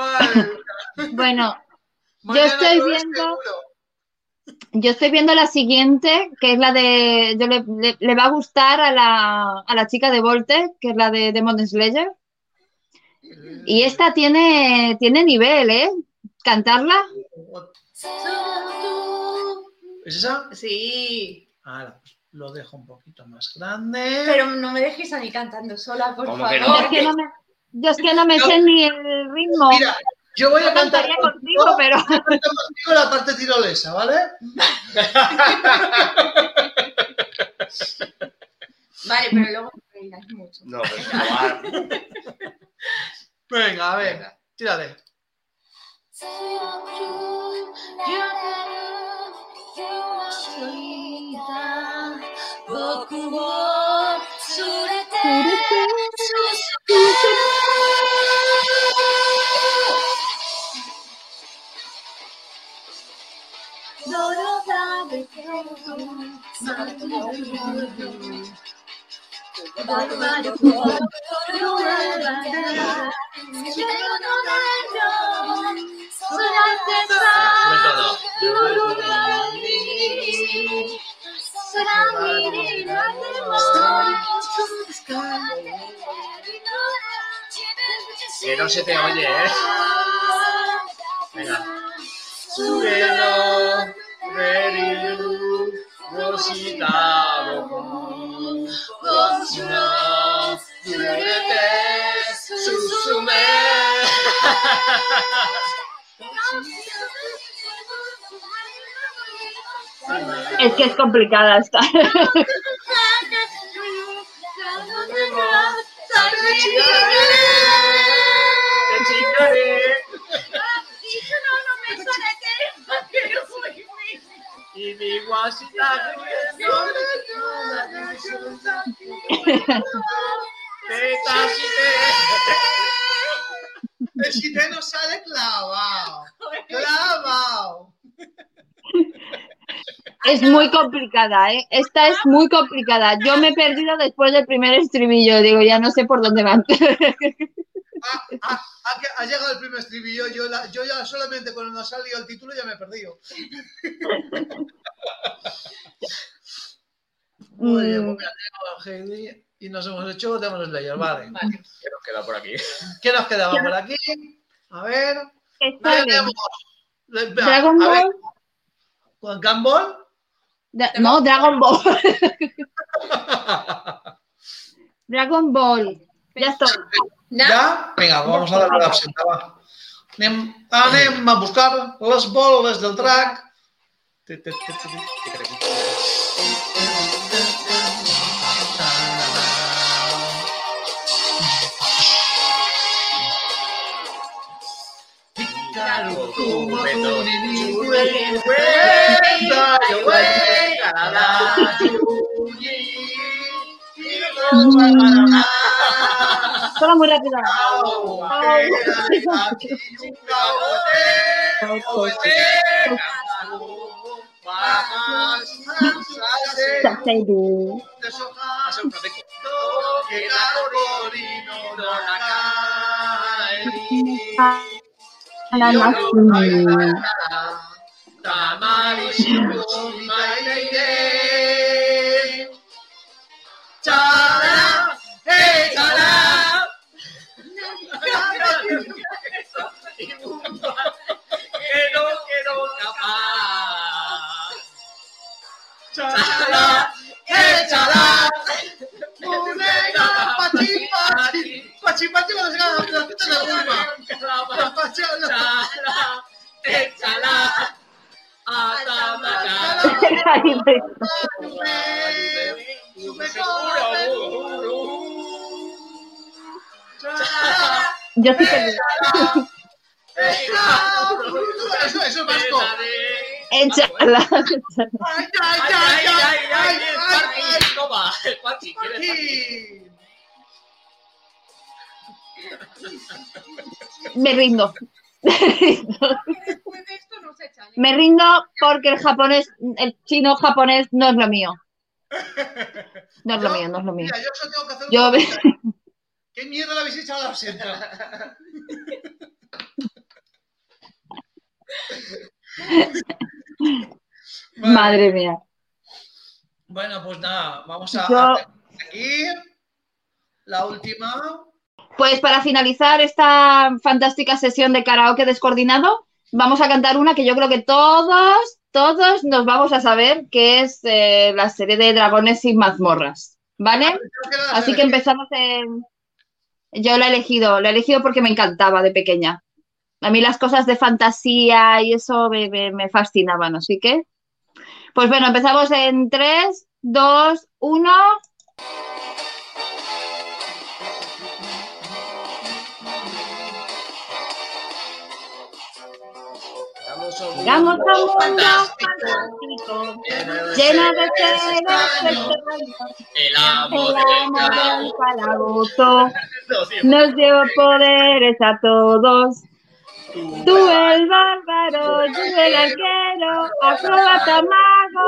Madre. Bueno, Mañana estoy viendo- seguro. yo estoy viendo la siguiente, que es la de. Yo le, le- le va a gustar a la, a la chica de Voltec, que es la de Demon Slayer. Y esta tiene, tiene nivel, ¿eh? Cantarla. ¿Es esa? Sí. Ahora, lo dejo un poquito más grande. Pero no me dejes a mí cantando sola, por ¿Cómo favor. que Yo es que no me, yo es que no me No. sé ni el ritmo. Mira, yo voy Yo a cantar cantaría contigo, pero. contigo la parte tirolesa, ¿vale? Vale, pero luego me reirás mucho. No, pero probar. Venga, a ver, Venga. Que no se te oye, ¿eh? Venga. 上 es que es complicada esta Y mi guasita que si te nos sale clavado. Clavado. Es muy complicada, ¿eh? Esta es muy complicada. Yo me he perdido después del primer estribillo. Digo, ya no sé por dónde van. Ah, ah, ha, que- ha llegado el primer estribillo. Yo, la- yo ya solamente cuando ha salido el título ya me he perdido. Muy bien, Mm. pues y nos hemos hecho Demon Slayer. Vale. Vale. Que nos queda por aquí. ¿Qué nos quedaba por aquí? A ver. Tenemos. Dragon a ver, Ball. ¿Con Gumball? Da- no, Dragon Ball. Dragon Ball. Ya está. Ya. ¿Ya? Vinga, vamos a darle la absenta, va. Anem, anem a buscar les boles del drac. Ti, ti, ti, ti, ti. Solo muy rápido. ¡Chala! ¡Hey, chala! que no quiero capaz. Chala, se gana la Chala, voy. Chala. Yo sí Eso. Me rindo. Me rindo porque el japonés, el chino japonés no es lo mío. No es lo mío, no es lo mío. Mira, yo solo tengo que hacer Yo-. ¿Qué mierda le habéis echado a la absenta? Vale. Madre mía. Bueno, pues nada, vamos a Yo- aquí la última. Pues para finalizar esta fantástica sesión de karaoke descoordinado, vamos a cantar una que yo creo que todos, todos nos vamos a saber, que es eh, la serie de Dragones y Mazmorras. ¿Vale? Así que empezamos en... Yo la he elegido, la he elegido porque me encantaba de pequeña. A mí las cosas de fantasía y eso me, me- me fascinaban, así que... Pues bueno, empezamos en 3, 2, 1... Llegamos a un mundo fantástico, lleno de extraños. El amo El del calabozo. nos dio poderes a todos. Tú el bárbaro, yo el arquero, acróbata mago.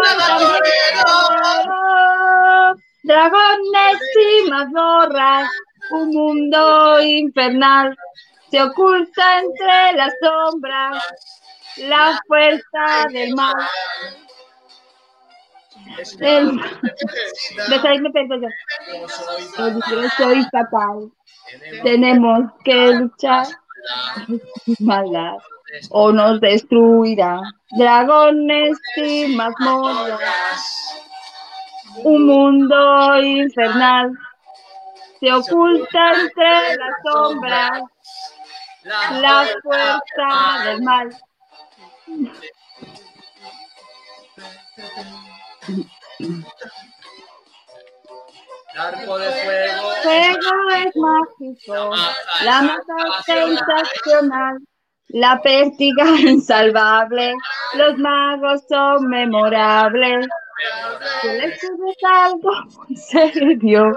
Dragones y mazmorras, un mundo infernal se oculta entre las sombras, la fuerza del mal. Soy Yo soy fatal. Tenemos que luchar maldad o nos destruirá. Dragones y mazmorras, un mundo infernal se oculta entre las sombras, la fuerza del mal. Arco de fuego. Fuego es mágico, la mata sensacional, la pértiga insalvable, los magos son memorables. El hecho es algo muy serio,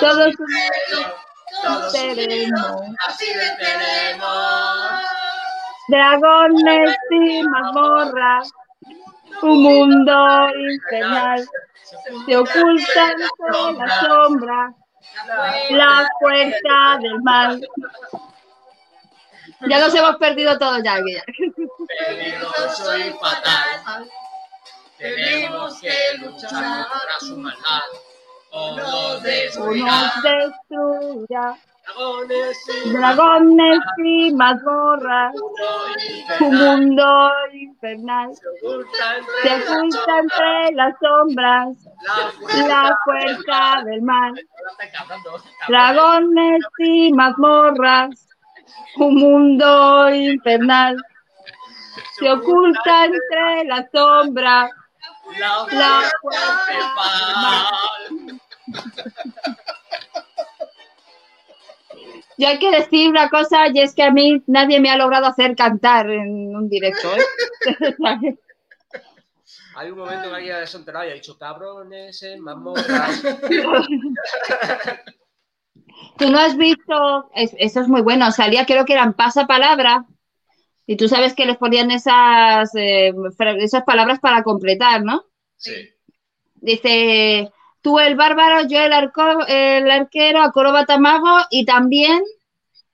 todos unidos todos Tenemos Así venceremos. Dragones y mazmorras, un mundo infernal. Se oculta entre las sombras la fuerza del mal. Ya nos hemos perdido todos ya, Guilla. Peligroso y fatal. Tenemos que luchar contra su maldad. O nos destruirá. Dragones y mazmorras, un mundo infernal. Se oculta entre las sombras. la fuerza del mal. Dragones y mazmorras, un mundo infernal. Se oculta entre las sombras. La fuerza del mal. Yo hay que decir una cosa, y es que a mí nadie me ha logrado hacer cantar en un directo. ¿eh? Hay un momento que alguien se enterado y ha dicho cabrones en mazmorras. Tú no has visto, es- eso es muy bueno, salía creo que eran pasapalabra, y tú sabes que les ponían esas, eh, esas palabras para completar, ¿no? Sí. Dice, tú el bárbaro, yo el, arco- el arquero, acróbata mago, y también,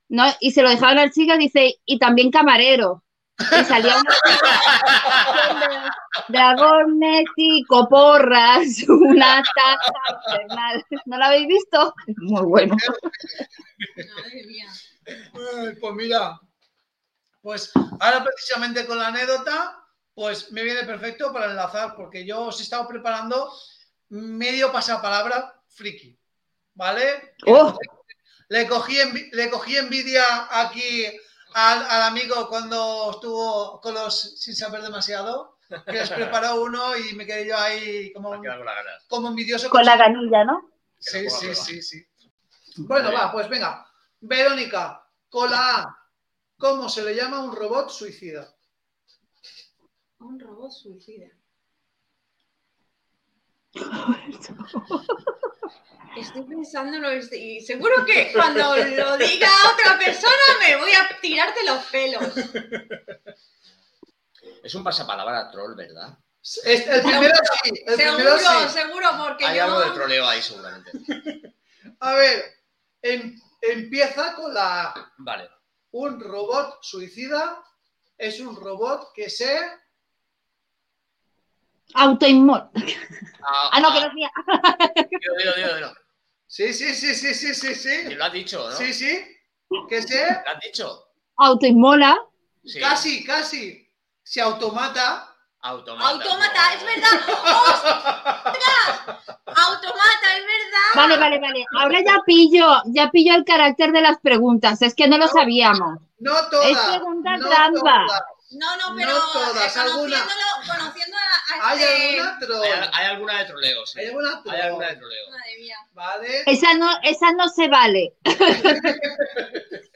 ¿no? Y se lo dejaban al chico, dice, y también camarero. Y salía una de dragones y coporras, una taza infernal. ¿No lo habéis visto? Muy bueno. Madre mía. Pues mira, pues ahora precisamente con la anécdota, pues me viene perfecto para enlazar, porque yo os he estado preparando medio pasapalabra friki, ¿vale? Oh. Le, cogí envi- le cogí envidia aquí al, al amigo cuando estuvo con los sin saber demasiado, que les preparó uno y me quedé yo ahí como, ganas. como envidioso. Con la ganilla, ¿no? Sí, sí, sí, sí. Bueno, va, pues venga. Verónica, con la A, ¿cómo se le llama un robot suicida? Un robot suicida. Estoy pensándolo y seguro que cuando lo diga otra persona me voy a tirarte los pelos. Es un pasapalabra troll, ¿verdad? Es- el primero sí, el primero Seguro, sí. seguro, porque Hay yo... algo de troleo ahí, seguramente. A ver, em- empieza con la A. Vale. Un robot suicida es un robot que se... Autoinmol. Ah, Ah, no, que no tenía. Dilo, dilo, dilo, dilo. Sí, sí, sí, sí, sí, sí, Y sí. lo has dicho, ¿no? Sí, sí. Que se... ¿Lo has dicho? Autoinmola. Sí. Casi, casi. Se automata. Automata. Autómata, es verdad. ¡Ostras! Automata, es verdad. Vale, vale, vale. Ahora ya pillo, ya pillo el carácter de las preguntas. Es que no lo sabíamos. No todas. Es pregunta no trampa. No, no, pero No todas, eh, alguna. conociendo a, a ¿Hay este- alguna troll? Hay, hay alguna de troleo, sí. ¿Hay alguna troll? Hay alguna de troleo. Madre mía. Vale. Esa no, esa no se vale.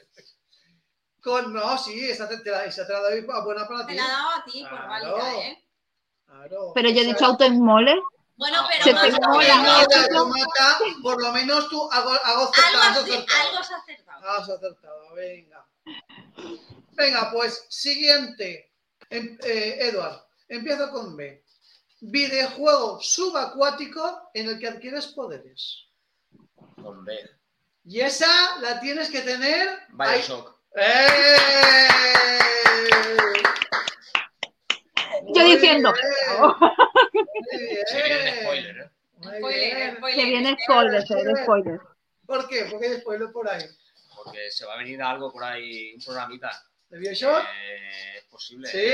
Con, no, sí, esa te, te la, esa te la doy a buena para Te ti. la he dado a ti por Claro. válida, ¿eh? Claro. Pero yo he dicho autoinmole. Bueno, Ah, pero se más te ¿no? No, de automata, por lo menos tú algo, algo acertado. algo, has así- acertado. algo se ha acertado. Has acertado, venga. Venga, pues siguiente. Em- eh, Edward, empieza con B. Videojuego subacuático en el que adquieres poderes. Con B. Y esa la tienes que tener. Bioshock. ¡Eh! Yo diciendo. Se viene el spoiler, ¿eh? Spoiler, bien. spoiler. Que viene spoiler, se viene spoiler. ¿Por qué? Porque hay spoiler por ahí. Porque se va a venir algo por ahí, un programita. ¿De Bioshock? Eh, es posible. ¿Sí?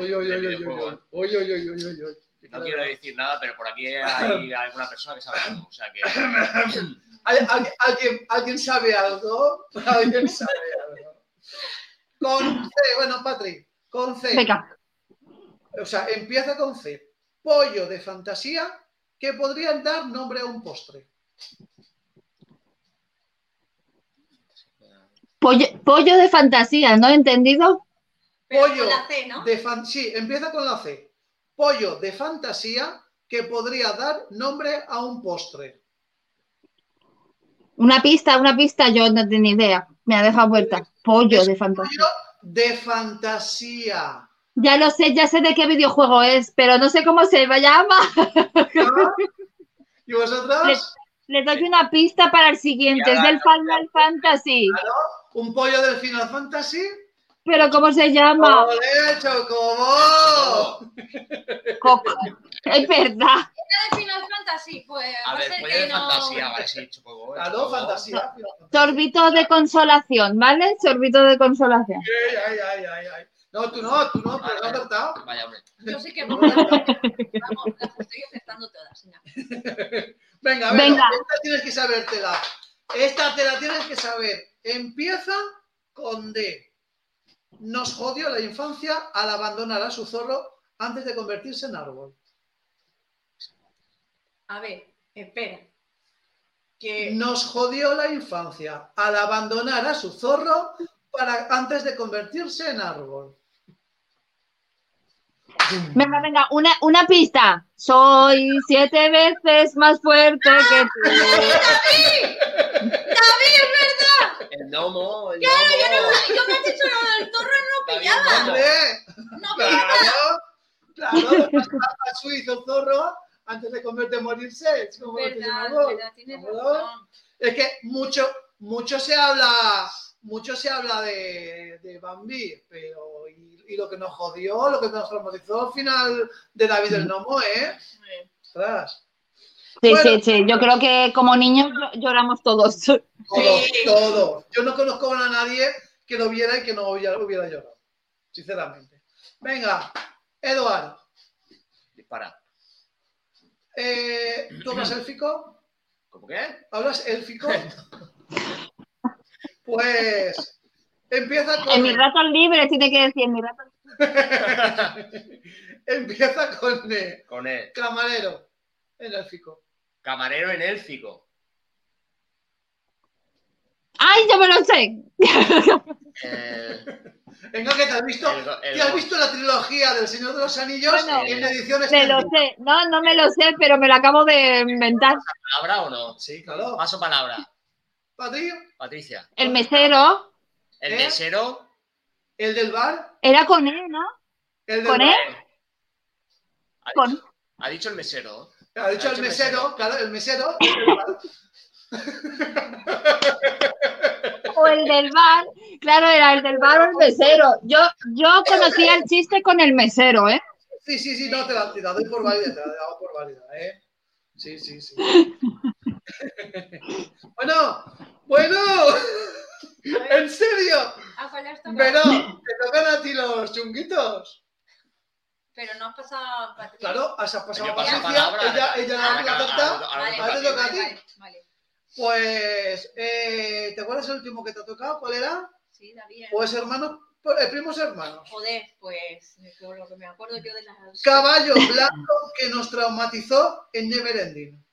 Uy, uy, de uy, uy, uy, videojuego, uy, uy, uy, uy, uy, uy. No quiero decir nada, pero por aquí hay alguna persona que sabe algo. O sea que. ¿Al- al- ¿Alguien, ¿Alguien sabe algo? ¿Alguien sabe algo? Con C, bueno, Patri, con C. Venga. O sea, empieza con C. Pollo de fantasía que podrían dar nombre a un postre. Pollo, pollo de fantasía, ¿no? ¿Entendido? Pero Pollo con la C, ¿no? de fan- sí, empieza con la C. Pollo de fantasía que podría dar nombre a un postre. Una pista, una pista, yo no tengo ni idea. Me ha dejado vuelta. Pollo Es de fantasía. pollo de fantasía. Ya lo sé, ya sé de qué videojuego es, pero no sé cómo se llama. ¿Y vosotros? Le doy una pista para el siguiente, es del Final Fantasy. ¿Un pollo del Final Fantasy? Pero ¿cómo se llama? ¡Ole, Chocobo! Coco. Es verdad. de Final Fantasy, pues A ver, que de no- fantasía, vale, sí, chocobo. Claro, chocobo. fantasía. Sorbito de consolación, ¿vale? Sorbito de consolación. Ay, ay, ay, ay, ay. No, tú no, tú no, pero no has acertado. Vaya, hombre. Yo sí que no. Vamos, las estoy acertando todas. señor. Venga, a ver, Venga. esta tienes que sabértela. Esta te la tienes que saber. Empieza con D. Nos jodió la infancia al abandonar a su zorro antes de convertirse en árbol. A ver, espera. Que Nos jodió la infancia al abandonar a su zorro para, antes de convertirse en árbol. Venga, venga, una, una pista. Soy siete veces más fuerte que tú. El gnomo, el yo, gnomo. no, yo me has dicho lo del zorro no David pillaba. No pillaba. Claro, claro, a su hizo el zorro antes de convertirse en morirse. Es como lo que Verdad, verdad, Claro. razón. Es que mucho, mucho se habla, mucho se habla de, de Bambi, pero y, y lo que nos jodió, lo que nos traumatizó al final de David el Nomo, ¿eh? Sí, Bueno. sí, sí. Yo creo que como niños llo- lloramos todos. todo, Sí. todo. Yo no conozco a nadie que lo viera y que no hubiera, hubiera llorado, sinceramente. Venga, Eduard, Dispara. eh, ¿tú hablas élfico? ¿Cómo qué? ¿Hablas élfico? Pues empieza con... En mis ratos libres tiene que decir, en mis ratos empieza con eh, Con el camarero en élfico. camarero en élfico. ¡Ay, yo me lo sé! El, Venga, que te has visto, el, el- ¿te has visto la trilogía del Señor de los Anillos Bueno, en edición Me lo sé. No, no me lo sé, pero me lo acabo de inventar. ¿Palabra o no? Sí, claro. Paso palabra. Patri, Patricia. El mesero El ¿Eh? mesero. el del bar, era con él, ¿no? el del ¿Con bar. él? Ha Con- dicho, ha dicho el mesero. Ha dicho Ha el dicho el mesero, mesero. claro, el mesero. O el del bar. Claro, era el del bar o el mesero. Yo, yo conocía el chiste con el mesero, ¿eh? Sí, sí, sí, no, te la, te la doy por válida, te la doy por válida, ¿eh? Sí, sí, sí. bueno, bueno, en serio, ¿A cuál has tocado? pero te tocan a ti los chunguitos. Pero no has pasado Patricia. Claro, has pasado a Patricia, ella, ella la, ahora- te toca a ti. vale, vale. Pues, eh, ¿te acuerdas el último que te ha tocado? ¿Cuál era? Sí, David. Pues hermanos, eh, primos hermanos. Joder, pues por lo que me acuerdo yo de las. Caballo blanco que nos traumatizó en Neverending.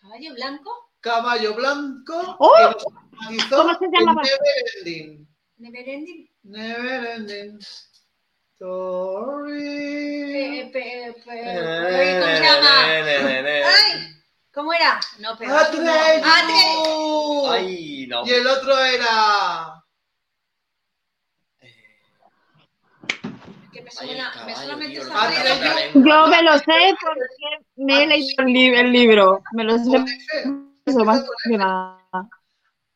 ¿Caballo blanco? Caballo blanco ¡Oh! que nos traumatizó ¿Cómo se llamaba? en Neverending. ¿Neverending? Neverending Story. ¿Cómo se llama? ¡Ay! ¿Cómo era? No, pero. Atreyu. Atreyu. Ay, no. Y el otro era. Que me suena, me solamente tío, Yo me lo sé porque me he leído el, li- el libro. Me lo sé. Eso más que nada.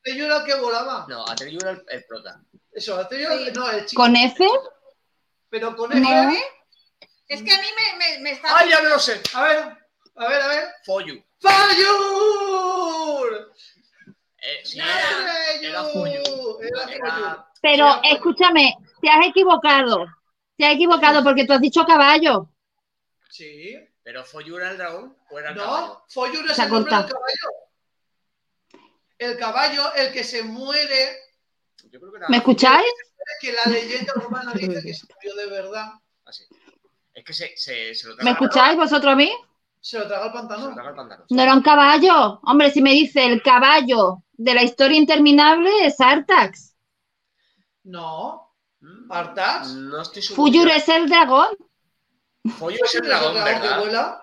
Que volaba. No, Atreyu era el, el prota. Eso, Atreyu, Sí. no, el chico. ¿Con F? Pero con F. No. Es que a mí me, me, me está. ¡Ay, ya me lo sé! A ver, a ver, a ver. Foyu. ¡Fayur! Eh, sí, Nada. era, era Foyu. Era- Pero escúchame, te has equivocado. Te has equivocado porque tú has dicho caballo. Sí. ¿Pero Foyu era el dragón o era el No, caballo? Foyur es Se el nombre del cortado. caballo. El caballo, el que se muere, Yo creo que era ¿Me escucháis? que la leyenda urbana dice que se murió de verdad. así. Es que se, se, se lo ¿Me escucháis vosotros a mí? Se lo traga el Se lo pantano. traga el pantano. No era un caballo. Hombre, si me dice el caballo de la historia interminable es Artax. No. Mm, ¿Artax? No estoy seguro. Fuyur es el dragón. Foyu es el ¿Es dragón, que ¿verdad?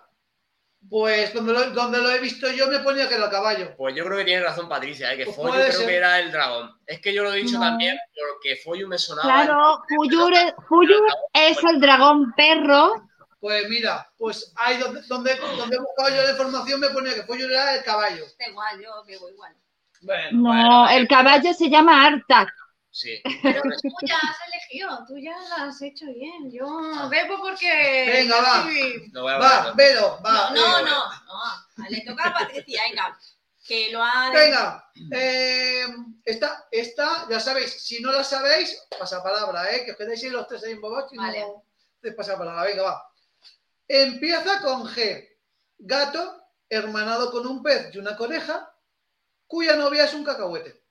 Pues donde lo, donde lo he visto yo me ponía que era el caballo. Pues yo creo que tiene razón Patricia, ¿eh? que Pues Foyu creo ser. que era el dragón. Es que yo lo he dicho No. también porque Foyu me sonaba. Claro, Fuyur, es- el dragón perro. Pues mira, pues ahí donde, donde, donde he buscado yo la información me ponía que Follo era el caballo. Da igual, yo bebo igual. Bueno, No, el caballo se llama Artak. Sí. Pero tú ya has elegido, tú ya lo has hecho bien. Yo bebo porque. Venga, va. Sí. No voy a va. Vero, va. No, no, no. Le toca a Patricia, venga. Que lo ha. Venga, eh, esta, esta, ya sabéis, si no la sabéis, pasa palabra, ¿eh? que os quedéis ahí los tres ahí embobados y Vale. no hacéis pasa palabra. Venga, va. Empieza con G. Gato, hermanado con un pez y una coneja, cuya novia es un cacahuete.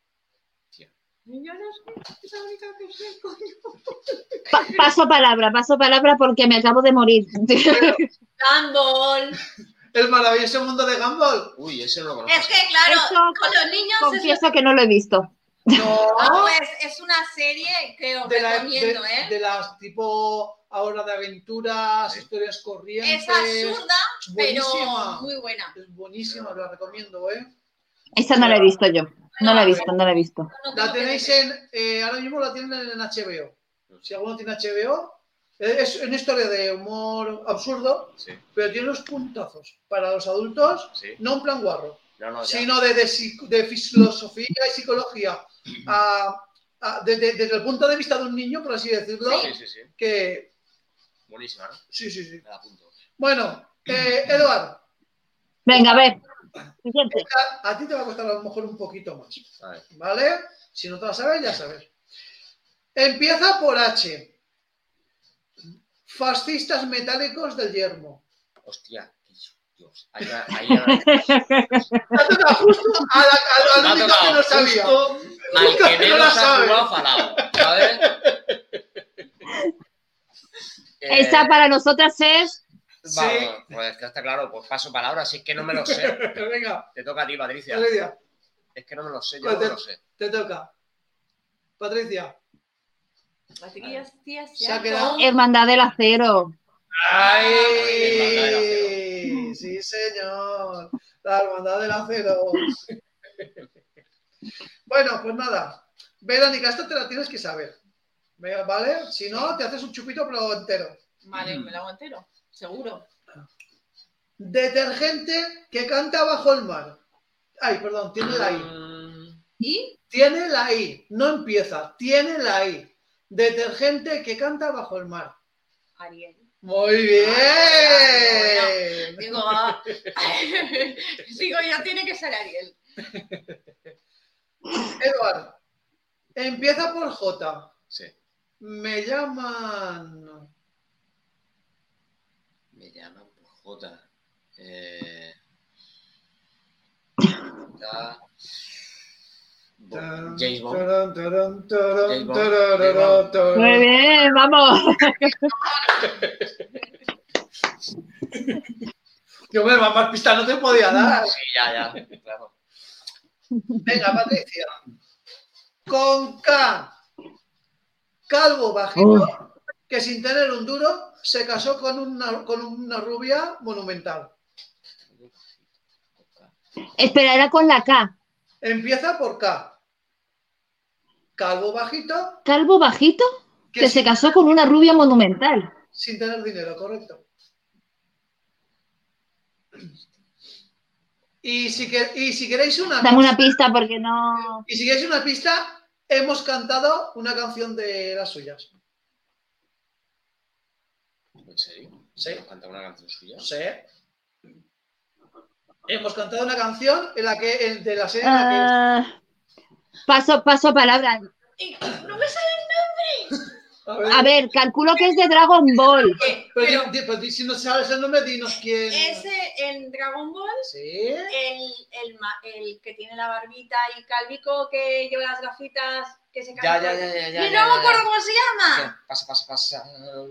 Yo no sé, es la única que sé, coño. Pa- paso palabra, paso palabra porque me acabo de morir. Gumball. El maravilloso mundo de Gumball. Uy, ese no lo conozco. Es que, claro, Eso con los niños. es- Confieso que no lo he visto. No, Ah, pues es una serie que os de, la- recomiendo, de- ¿eh? de las tipo ahora de aventuras, historias corrientes. Es absurda, Es pero muy buena. Es buenísima, la recomiendo, ¿eh? Esa no la he visto yo. No la he visto, no la he visto. La tenéis en. eh, ahora mismo la tienen en HBO. Si alguno tiene HBO, eh, es una historia de humor absurdo, Sí, pero tiene unos puntazos para los adultos, sí. no en plan guarro, No, no, ya. sino de, de, de filosofía y psicología. a- a- de- de- desde el punto de vista de un niño, por así decirlo, Sí, sí, sí. que. Buenísima, ¿no? Sí, sí, sí. Bueno, eh, Eduard, Venga, a ver. Siguiente. a, a ti te va a costar a lo mejor un poquito más. ¿Vale? Si no te la sabes, ya sabes. Empieza por H. Fascistas metálicos del yermo. Hostia, Dios. Ahí, va- ahí, va- ha justo a la- a- que no sabía. al que que no la ha sabe. falado, ¿sabes? Eh, Esa para nosotras es. Vamos, pues está claro, pues paso palabra, si es que no me lo sé. Venga, Te toca a ti, Patricia. Patricia, Es que no me lo sé, yo Pues no te- me lo sé. te toca. Patricia. Patricia, tía, Se ha quedado- Hermandad del Acero. ¡Ay! Sí, señor. La hermandad del acero. Bueno, pues nada. Verónica, esto te la tienes que saber. ¿Vale? Si no, te haces un chupito, pero entero. Vale, me lo hago entero, seguro. Detergente que canta bajo el mar. Ay, perdón, tiene la I. ¿Y? Tiene la I. No empieza, tiene la I. Detergente que canta bajo el mar. Ariel. Muy bien. Digo, ah, digo, ya tiene que ser Ariel. Eduard, empieza por J. Sí, Me llaman. Me llaman por J. Eh, J. James Bond. James James. Muy bien, vamos. Tío, hombre, más más pista no te podía dar. Sí, ya, ya, claro. Venga, Patricia. Con K. Calvo bajito. Que sin tener un duro se casó con una, con una rubia monumental. Espera, era con la K. Empieza por K. Calvo bajito, Calvo bajito que, que se casó con una rubia monumental. sin tener dinero, correcto. Y si, que- y si queréis una Dame una pista porque no. y si queréis una pista, hemos cantado una canción de las suyas. ¿En serio? Sí. ¿Has cantado una canción suya? Sí. Hemos cantado una canción en la que en- de la serie en la que Ah, paso, paso palabra. Y no me sale a ver, A ver, calculo que es de Dragon Ball. eh, pero, pero pero di- si no sabes el nombre, dinos quién. ese en Dragon Ball, Sí. el, el, el que tiene la barbita y calvico que lleva las gafitas que se Ya, ya, ya, ya, ya. Y ya, no me ya. acuerdo cómo se llama. Ya, Pasa, pasa, pasa.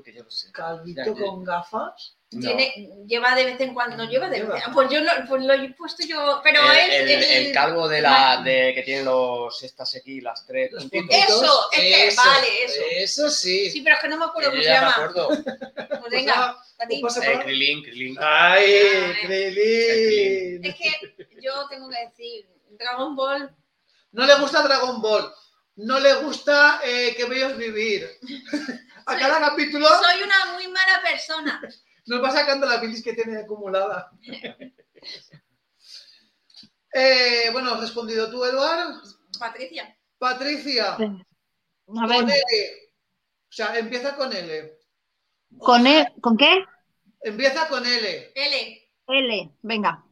Que yo lo sé. Calvito Ya, ya. con gafas. No. Tiene, lleva de vez en cuando, no lleva de Lleva. Pues yo lo, pues lo he puesto yo, pero el, es el, el- el calvo de la de que tiene los estas aquí, las tres Los puntitos. Eso, es que- vale, eso. Eso sí. Sí, pero es que no me acuerdo Que cómo se me llama. acuerdo. Pues Pues venga. Pasa Eh, Krilin, Krilin. ¡Ay, Ay. Krilin! Es que yo tengo que decir, Dragon Ball, No le gusta Dragon Ball. No le gusta eh, que veas vivir. A cada capítulo soy una muy mala persona. nos va sacando la bilis que tiene acumulada. Eh, bueno, has respondido tú, Eduard. Patricia, Patricia, A con ver, L. O sea, empieza con L. ¿con, E- ¿con qué? Empieza con L. L, L, venga.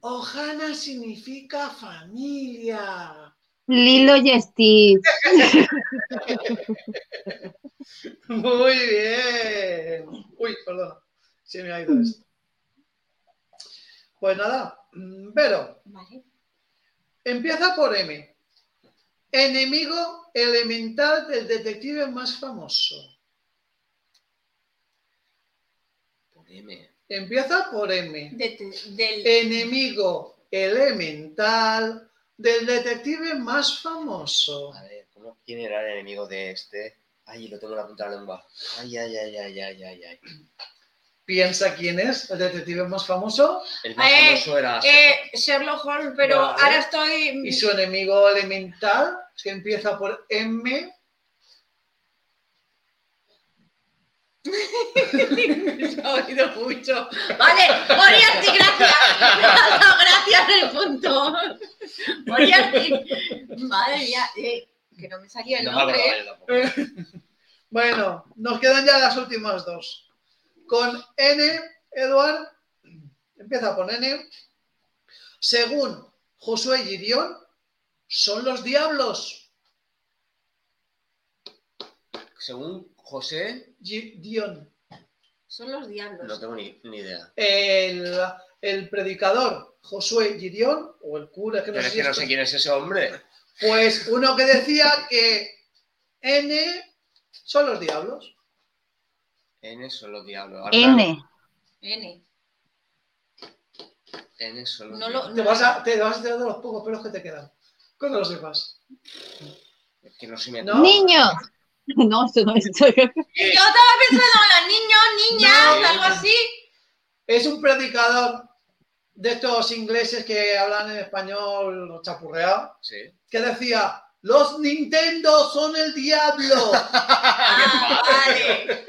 Ohana significa familia. Lilo y Stitch. Muy bien. Uy, perdón. Se me ha ido esto. Pues nada, Vero, vale. empieza por M. Enemigo elemental del detective más famoso. Por M. Empieza por M. De- del, Enemigo elemental del detective más famoso. A ver, ¿cómo, ¿quién era el enemigo de este? Ay, lo tengo en la punta de la lengua. Ay, ay, ay, ay, ay, ay, ay. Piensa quién es el detective más famoso El más Eh, famoso era... eh, Sherlock Holmes, pero Vale. ahora estoy. y su enemigo elemental que empieza por M. Se ha oído mucho. Vale, Moriarty, gracias. Me has dado gracias en el punto. Moriarty. Madre mía, eh, que no me salía el No me nombre. acordaba yo tampoco. Bueno, nos quedan ya las últimas dos. Con N, Eduard, empieza con N. Según Josué Gideón, son los diablos. Según José, Gideón. Son los diablos. no tengo ni, ni idea. El, el predicador Josué Gideón, o el cura, que no Pero sé es si que no sé quién es ese hombre. Pues uno que decía que N son los diablos. N son los diablos. N. N. N son los No lo- diablos. Te vas a, te vas a enterar de los pocos pelos que te quedan. Cuando lo sepas. Es que no sé me No. Niños. No, esto no es. Yo estaba pensando en los niños, niñas, No. algo así. Es un predicador de estos ingleses que hablan en español chapurreado, Sí. que decía, los Nintendo son el diablo. Ah, vale.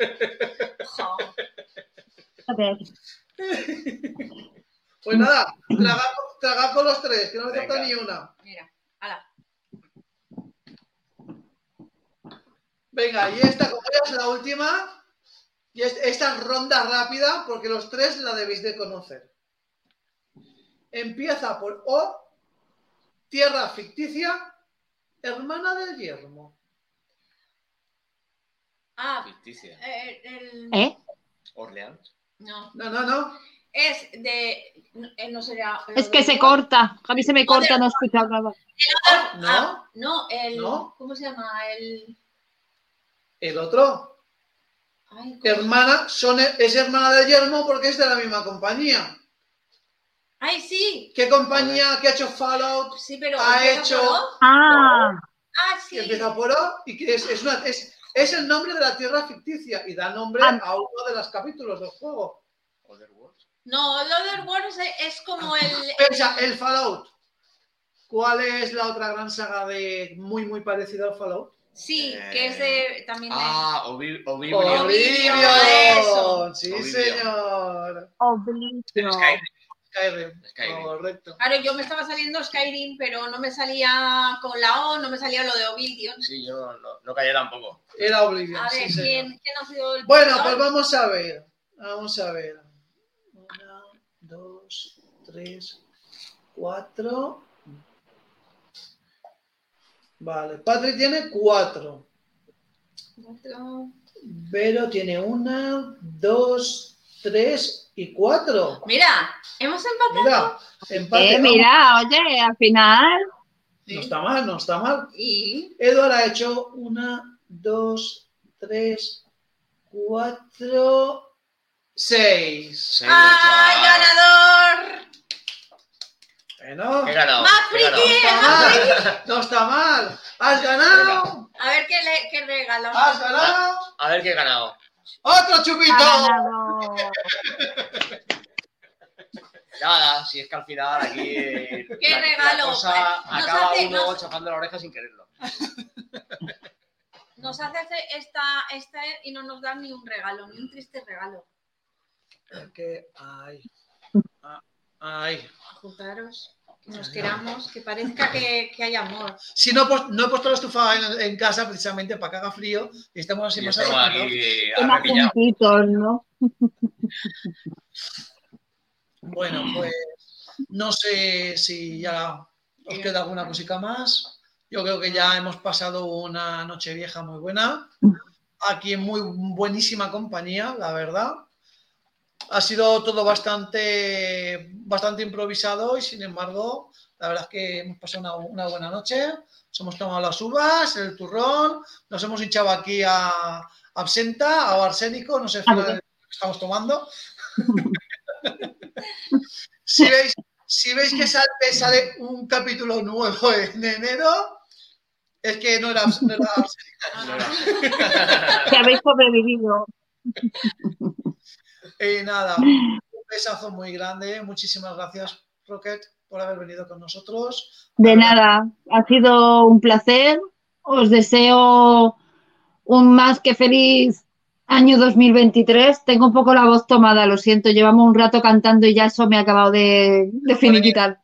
A ver. Pues nada, traga, traga con los tres, que no me falta ni una. Mira, ala. Venga, y esta, como ya es la última, y es- esta es ronda rápida, porque los tres la debéis de conocer. Empieza por O, tierra ficticia, hermana del yermo. Ah, Ficticia. eh, el, ¿Eh? Orleans. no. No, no, no. Es de. No, eh, no sería. Es que se corta. A mí se me corta, no he escuchado nada. ¿No? Ah, no, el. ¿No? ¿Cómo se llama? El. El otro, hermana, son, es hermana del yermo porque es de la misma compañía. Ay, sí. ¿Qué compañía que ha hecho Fallout Sí, pero. Ha hecho-. Ah, Ah, sí. que empieza por O y que es, es, una- es, es el nombre de la tierra ficticia y da nombre Ah. a uno de los capítulos del juego? No, lo del Wars es como el. Piensa, el Fallout. ¿Cuál es la otra gran saga de muy, muy parecida al Fallout? Sí, que es de. También. Ah, Oblivion. Oblivion. Sí, Oblivion. señor. Oblivion. Skyrim. Skyrim. Skyrim. Correcto. Claro, yo me estaba saliendo Skyrim, pero no me salía con la O, no me salía lo de Oblivion. Sí, yo no, no caía tampoco. Era Oblivion. A sí, ver, señor. ¿quién, ¿quién ha sido el Bueno, pues vamos a ver. Vamos a ver. Una, dos, tres, cuatro. Vale, Patrick tiene cuatro. Cuatro. Vero tiene una, dos, tres y cuatro. Mira, hemos empatado. Mira, empate. Eh, mira, oye, al final. No está mal, no está mal. Y Eduard ha hecho una, dos, tres, cuatro, seis. ¡Ay, chaval. Bueno, He ganado. ¡Más friki! está no está mal. Has ganado, A ver qué, le, qué regalo. has ganado. A ver qué he ganado. ¡Otro chupito! ganado. Nada, si es que al final aquí. ¡Qué la- la regalo! cosa Nos acaba hace- uno nos- chafando la oreja sin quererlo. Nos hace esta, esta y no nos dan ni un regalo, ni un triste regalo. Que, ay, ay. Juntaros, nos queramos, que parezca que, que hay amor. Si no, pues, no he puesto la estufa en, en casa precisamente para que haga frío y estamos así Y más juntitos, ¿no? Bueno, pues no sé si ya os queda alguna cosita más. Yo creo que ya hemos pasado una noche vieja muy buena. Aquí en muy buenísima compañía, la verdad. Ha sido todo bastante, bastante improvisado y sin embargo, la verdad es que hemos pasado una, una buena noche. Nos hemos tomado las uvas, el turrón, nos hemos hinchado aquí a absenta, a arsénico, no sé Absenta. qué estamos tomando. si, veis, si veis que sale, sale un capítulo nuevo en enero, es que no era, no era arsénico. Que habéis sobrevivido. Y nada, un besazo muy grande. Muchísimas gracias, Rocket, por haber venido con nosotros. De nada, ha sido un placer. Os deseo un más que feliz año 2023. Tengo un poco la voz tomada, lo siento. Llevamos un rato cantando y ya eso me ha acabado de, de finiquitar.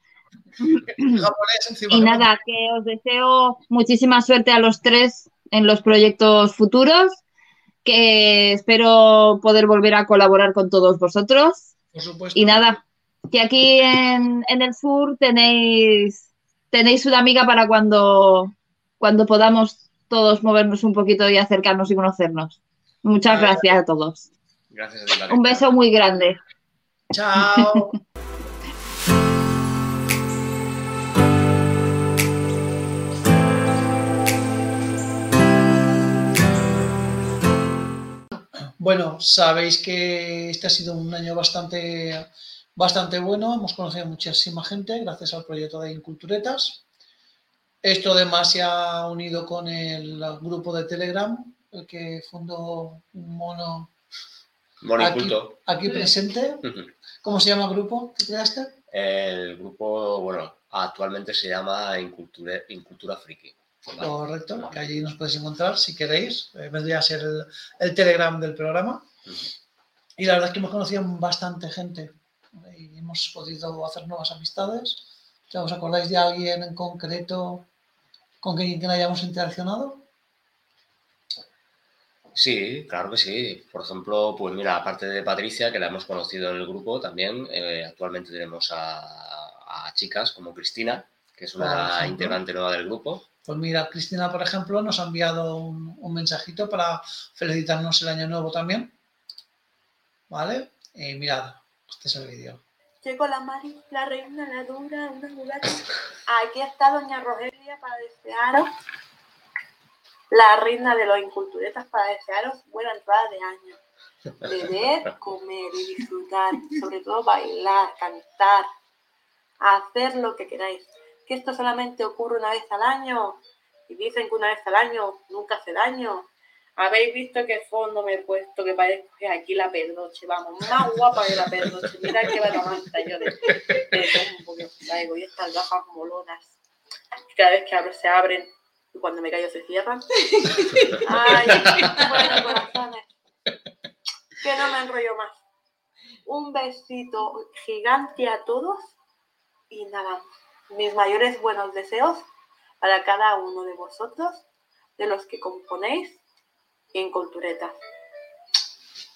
Y nada, que os deseo muchísima suerte a los tres en los proyectos futuros. Que espero poder volver a colaborar con todos vosotros. Por supuesto. Y nada, que aquí en, en el sur tenéis, tenéis una amiga para cuando, cuando podamos todos movernos un poquito y acercarnos y conocernos. Muchas gracias a todos. Gracias a ti, Valeria. Un beso muy grande. Chao. Bueno, sabéis que este ha sido un año bastante, bastante bueno. Hemos conocido a muchísima gente gracias al proyecto de Inculturetas. Esto además se ha unido con el grupo de Telegram, el que fundó un mono Bueno, aquí, culto. aquí presente. ¿Cómo se llama el grupo que creaste? El grupo, bueno, actualmente se llama Incultura, Incultura Friki. ¿Vale? Correcto, que allí nos podéis encontrar si queréis. Eh, vendría a ser el, el Telegram del programa. Y la verdad es que hemos conocido bastante gente y hemos podido hacer nuevas amistades. ¿Ya ¿Os acordáis de alguien en concreto con quien, hayamos interaccionado? Sí, claro que sí. Por ejemplo, pues mira, aparte de Patricia, que la hemos conocido en el grupo también, eh, actualmente tenemos a, a chicas como Cristina, que es una ejemplo. integrante nueva del grupo. Pues mira, Cristina, por ejemplo, nos ha enviado un, un mensajito para felicitarnos el año nuevo también. ¿Vale? Y mirad, este es el vídeo. Llegó la Mari, la reina, la dura, una mulacha. Aquí está doña Rogelia para desearos, la reina de los inculturetas, para desearos buena entrada de año. Beber, comer y disfrutar, sobre todo bailar, cantar, hacer lo que queráis. Que esto solamente ocurre una vez al año y dicen que una vez al año nunca hace daño. Habéis visto qué fondo me he puesto, que parezco que aquí la perdoche, vamos, más guapa que la perdoche. Mira qué batamanta yo de, de tombo que traigo y estas gafas molonas. Cada vez que abro se abren y cuando me callo se cierran. Ay, bueno, corazones. Que no me enrollo más. Un besito gigante a todos y nada, mis mayores buenos deseos para cada uno de vosotros, de los que componéis en Cultureta.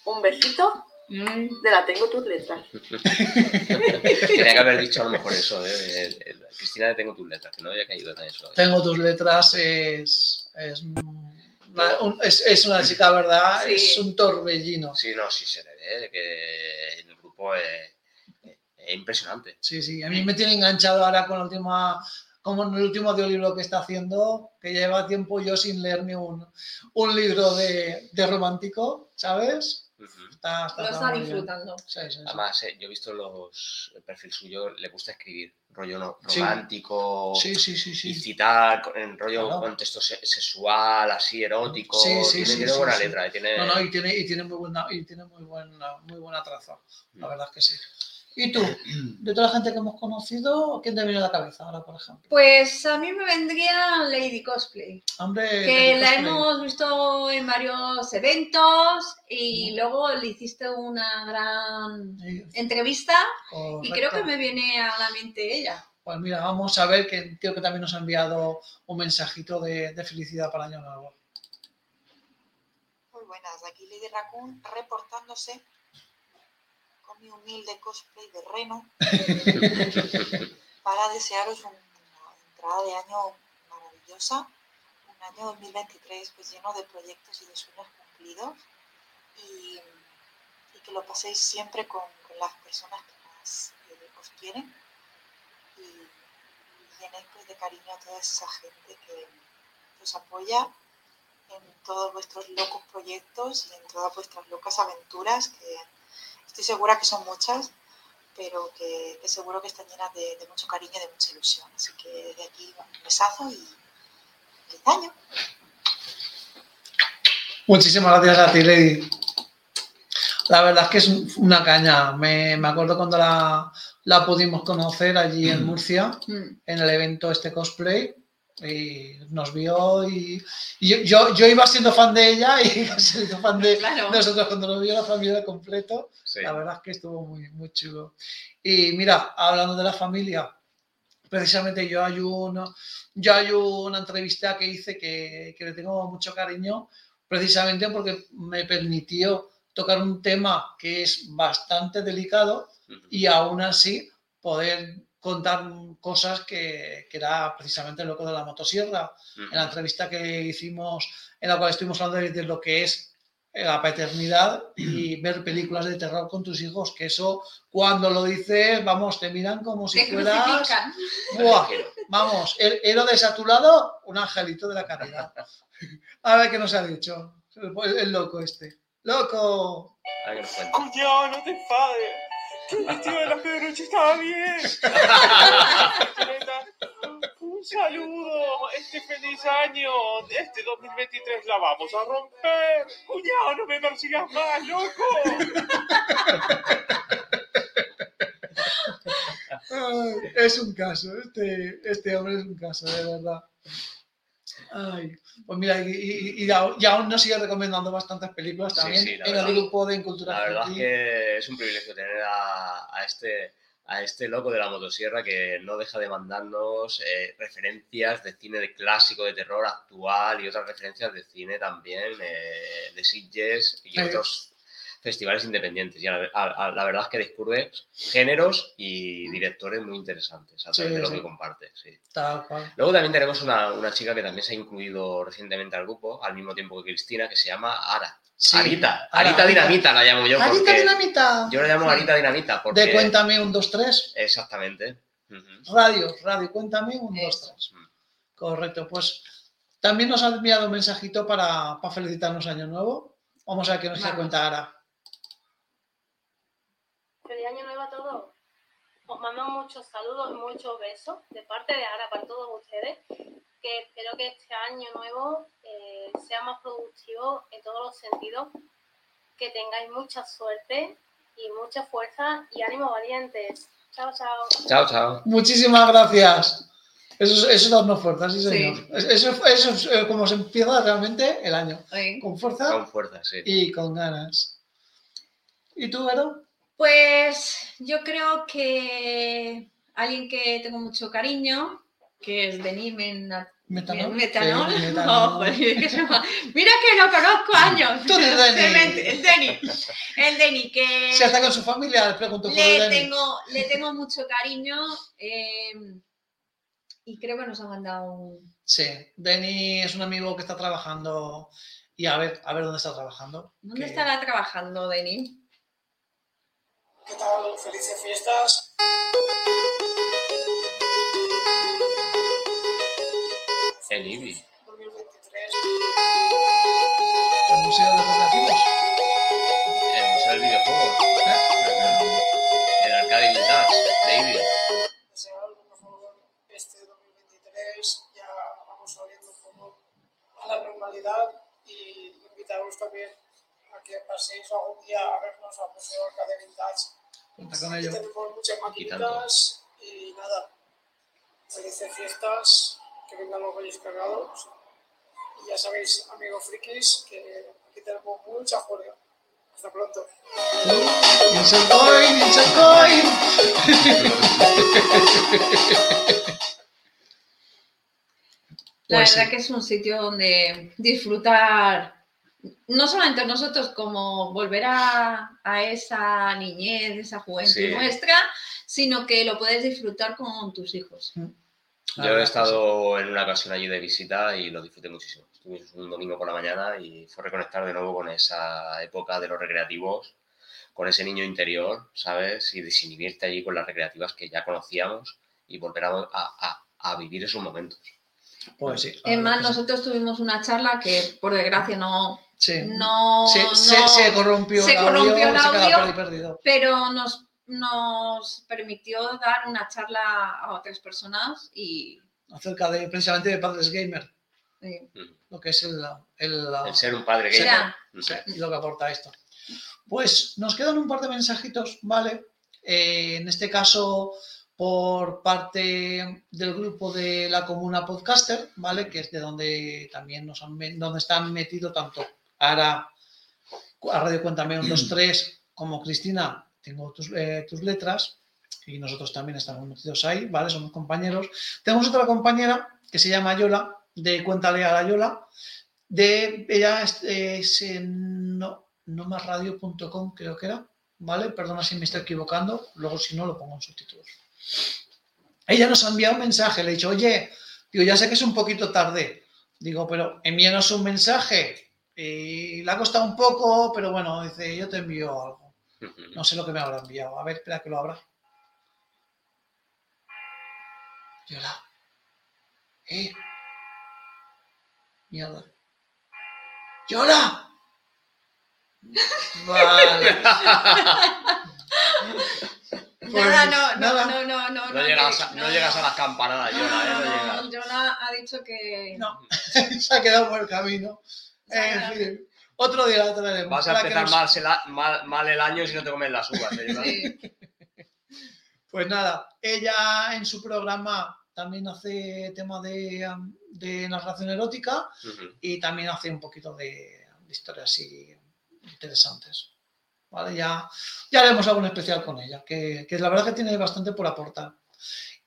Un besito de la Tengo tus letras. Tenía que haber dicho a lo mejor eso, ¿eh? El- el- Cristina, de tengo tus letras, que no había caído en eso. ¿eh? Tengo tus letras, es, es, una, un- es- es una chica, ¿verdad? Sí. Es un torbellino. Sí, no, sí se le ve, que el grupo es, es impresionante. Sí, sí, a mí me tiene enganchado ahora con la última, como en el último audiolibro que está haciendo, que lleva tiempo yo sin leerme un, un libro de, de romántico, ¿sabes? Está, está, Lo está disfrutando. Sí, sí, sí. Además, eh, yo he visto los, el perfil suyo, le gusta escribir, rollo no- Sí. romántico, Sí, sí, sí, y sí. citar con- en rollo Claro. contexto se- sexual, así erótico. Sí, sí, tiene, sí, tiene sí, buena sí. letra. y Tiene... No, no, y tiene, y tiene muy buena, y tiene muy buena, muy buena traza. La Mm. verdad es que sí. ¿Y tú? De toda la gente que hemos conocido, ¿quién te viene a la cabeza ahora, por ejemplo? Pues a mí me vendría Lady Cosplay, Hombre, que la cosplay. hemos visto en varios eventos y luego le hiciste una gran Sí, entrevista y creo que me viene a la mente ella. Pues mira, vamos a ver que creo que también nos ha enviado un mensajito de, de felicidad para el año nuevo. Muy buenas, aquí Lady Raccoon reportándose mi humilde cosplay de reno para desearos una entrada de año maravillosa, un año 2023 pues lleno de proyectos y de sueños cumplidos y, y que lo paséis siempre con, con las personas que más eh, os quieren y, y llenéis pues, de cariño a toda esa gente que os apoya en todos vuestros locos proyectos y en todas vuestras locas aventuras, que estoy segura que son muchas, pero que, que seguro que están llenas de, de mucho cariño y de mucha ilusión. Así que desde aquí un besazo y feliz año. Muchísimas gracias a ti, Lady. La verdad es que es una caña. Me, me acuerdo cuando la, la pudimos conocer allí en Murcia, Mm. en el evento este cosplay. Y nos vio y, y yo, yo, yo iba siendo fan de ella y se hizo fan de Claro. nosotros cuando nos vio la familia completo. Sí. La verdad es que estuvo muy, muy chulo. Y mira, hablando de la familia, precisamente yo hay una, yo hay una entrevista que hice que, que le tengo mucho cariño, precisamente porque me permitió tocar un tema que es bastante delicado y aún así poder contar cosas que, que era precisamente el loco de la motosierra Ujú. en la entrevista que hicimos, en la cual estuvimos hablando de, de lo que es la paternidad y ver películas de terror con tus hijos, que eso cuando lo dices, vamos, te miran como si Te fueras. ¡buah! Vamos, el héroe a tu lado, un angelito de la caridad. A ver qué nos ha dicho el, el loco este. ¡Loco! A ver qué nos cuenta. Cuñado, no te enfades. El vestido de la Pedroche estaba bien. Un saludo. Este feliz año. Este 2023 la vamos a romper. Cuñado, no me persigas más, loco. Ay, es un caso, este, este hombre es un caso, de verdad. Ay, pues mira, y, y- y aún- nos sigue recomendando bastantes películas también sí, en el grupo de Cultura La verdad es que es un privilegio tener a, a este, a este loco de la motosierra que no deja de mandarnos eh, referencias de cine de clásico, de terror actual y otras referencias de cine también, eh, de Sitges y otros festivales independientes. Y a la, a- a- la verdad es que descubre géneros y directores muy interesantes a través Sí, de lo sí. que comparte. Sí. Tal cual. Luego también tenemos una, una chica que también se ha incluido recientemente al grupo, al mismo tiempo que Cristina, que se llama Ara. Sí. Arita, Ara, Arita Arita. Dinamita la llamo yo. Arita Dinamita. Yo la llamo Arita Dinamita porque... De Cuéntame un, dos, tres. Exactamente. Ujú. Radio, radio, Cuéntame un, dos, Eso. tres. Correcto, pues también nos ha enviado un mensajito para, para felicitarnos Año Nuevo. Vamos a ver qué nos Vamos. cuenta Ara. Feliz año nuevo a todos. Os mando muchos saludos y muchos besos de parte de Ara para todos ustedes. Que espero que este año nuevo eh, sea más productivo en todos los sentidos. Que tengáis mucha suerte y mucha fuerza y ánimo valientes. Chao, chao. Chao, chao. Muchísimas gracias. Eso es, eso es darnos fuerza, sí, Sí. señor. Es- Eso, eso es eh, como se empieza realmente el año. Oye, Con fuerza Con fuerza, sí. y con ganas. ¿Y tú, Vero? Pues yo creo que alguien que tengo mucho cariño, que es Denis Mena- Metanol. Metanol. Sí. Oh, Mira que lo conozco años. Tú eres Denis. Demente, El Denis. El Denis, que Si hasta con su familia le pregunto por le el tengo, le tengo mucho cariño eh, y creo que nos ha mandado un... Sí, Denny es un amigo que está trabajando y a ver, a ver dónde está trabajando. ¿Dónde que- estará trabajando Denis? ¿Qué tal? Felices fiestas. El IBI. 2023. El Museo de los Nativos. El Museo del Videojuego. ¿Eh? El Arcade Vintage de IBI. Este 2023. Ya vamos volviendo un poco a la normalidad y invitaros también que paséis algún día a vernos al Museo Arcade Vintage. Cuenta con Aquí ello. tenemos muchas maquinitas y nada. Felices fiestas, que vengan los reyes cargados. Y ya sabéis, amigos frikis, que aquí tenemos mucha juerga. Hasta pronto. Coin, insert coin. La Pues verdad sí. que es un sitio donde disfrutar, no solamente nosotros, como volver a, a esa niñez, esa juventud Sí. nuestra, sino que lo puedes disfrutar con tus hijos. La Yo he estado en una ocasión allí de visita y lo disfruté muchísimo. Estuvimos un domingo por la mañana y fue reconectar de nuevo con esa época de los recreativos, con ese niño interior, ¿sabes? Y desinhibirte allí con las recreativas que ya conocíamos y volver a, a- a- vivir esos momentos. Pues sí. Es más, nosotros tuvimos una charla que por desgracia no, Sí. no, se, no- se- se corrompió se el audio, corrompió el audio. perdido. pero nos, nos permitió dar una charla a otras personas y Acerca de precisamente de padres gamer, eh, lo que es el, el- El ser un padre Sí. gamer. Sí, y lo que aporta esto. Pues nos quedan un par de mensajitos, ¿vale? Eh, en este caso, por parte del grupo de la Comuna Podcaster, ¿vale? Que es de donde también nos han, donde están metidos tanto Ara, a Radio Cuéntame un 2, 3, como Cristina, tengo tus, eh, tus letras, y nosotros también estamos metidos ahí, ¿vale? Somos compañeros. Tenemos otra compañera que se llama Yola, de Cuéntale a la Yola, de ella es, es en no, nomasradio.com creo que era, ¿vale? Perdona si me estoy equivocando, luego si no lo pongo en subtítulos. Ella nos ha enviado un mensaje, le he dicho, oye, digo, ya sé que es un poquito tarde, digo, pero envíanos un mensaje. Y le ha costado un poco, pero bueno, dice, yo te envío algo. No sé lo que me habrá enviado. A ver, espera que lo abra. Yola. ¿Eh? Mierda. ¡Yola! Vale. Pues nada, no, no, nada. no, no, no, No, llegas, que- a, no llegas a las campanadas, no, Yola, ¿eh? no, No no, llegas. Yola ha dicho que No. Se ha quedado por el camino. En fin, otro día la traeremos. Vas a empezar nos- mal, mal, mal el año si no te comes las uvas, ¿eh, sí, Pues nada, ella en su programa también hace tema de, de narración erótica Ujú. y también hace un poquito de, de historias así interesantes. ¿Vale? Ya, ya haremos algún especial con ella, que, que la verdad que tiene bastante por aportar.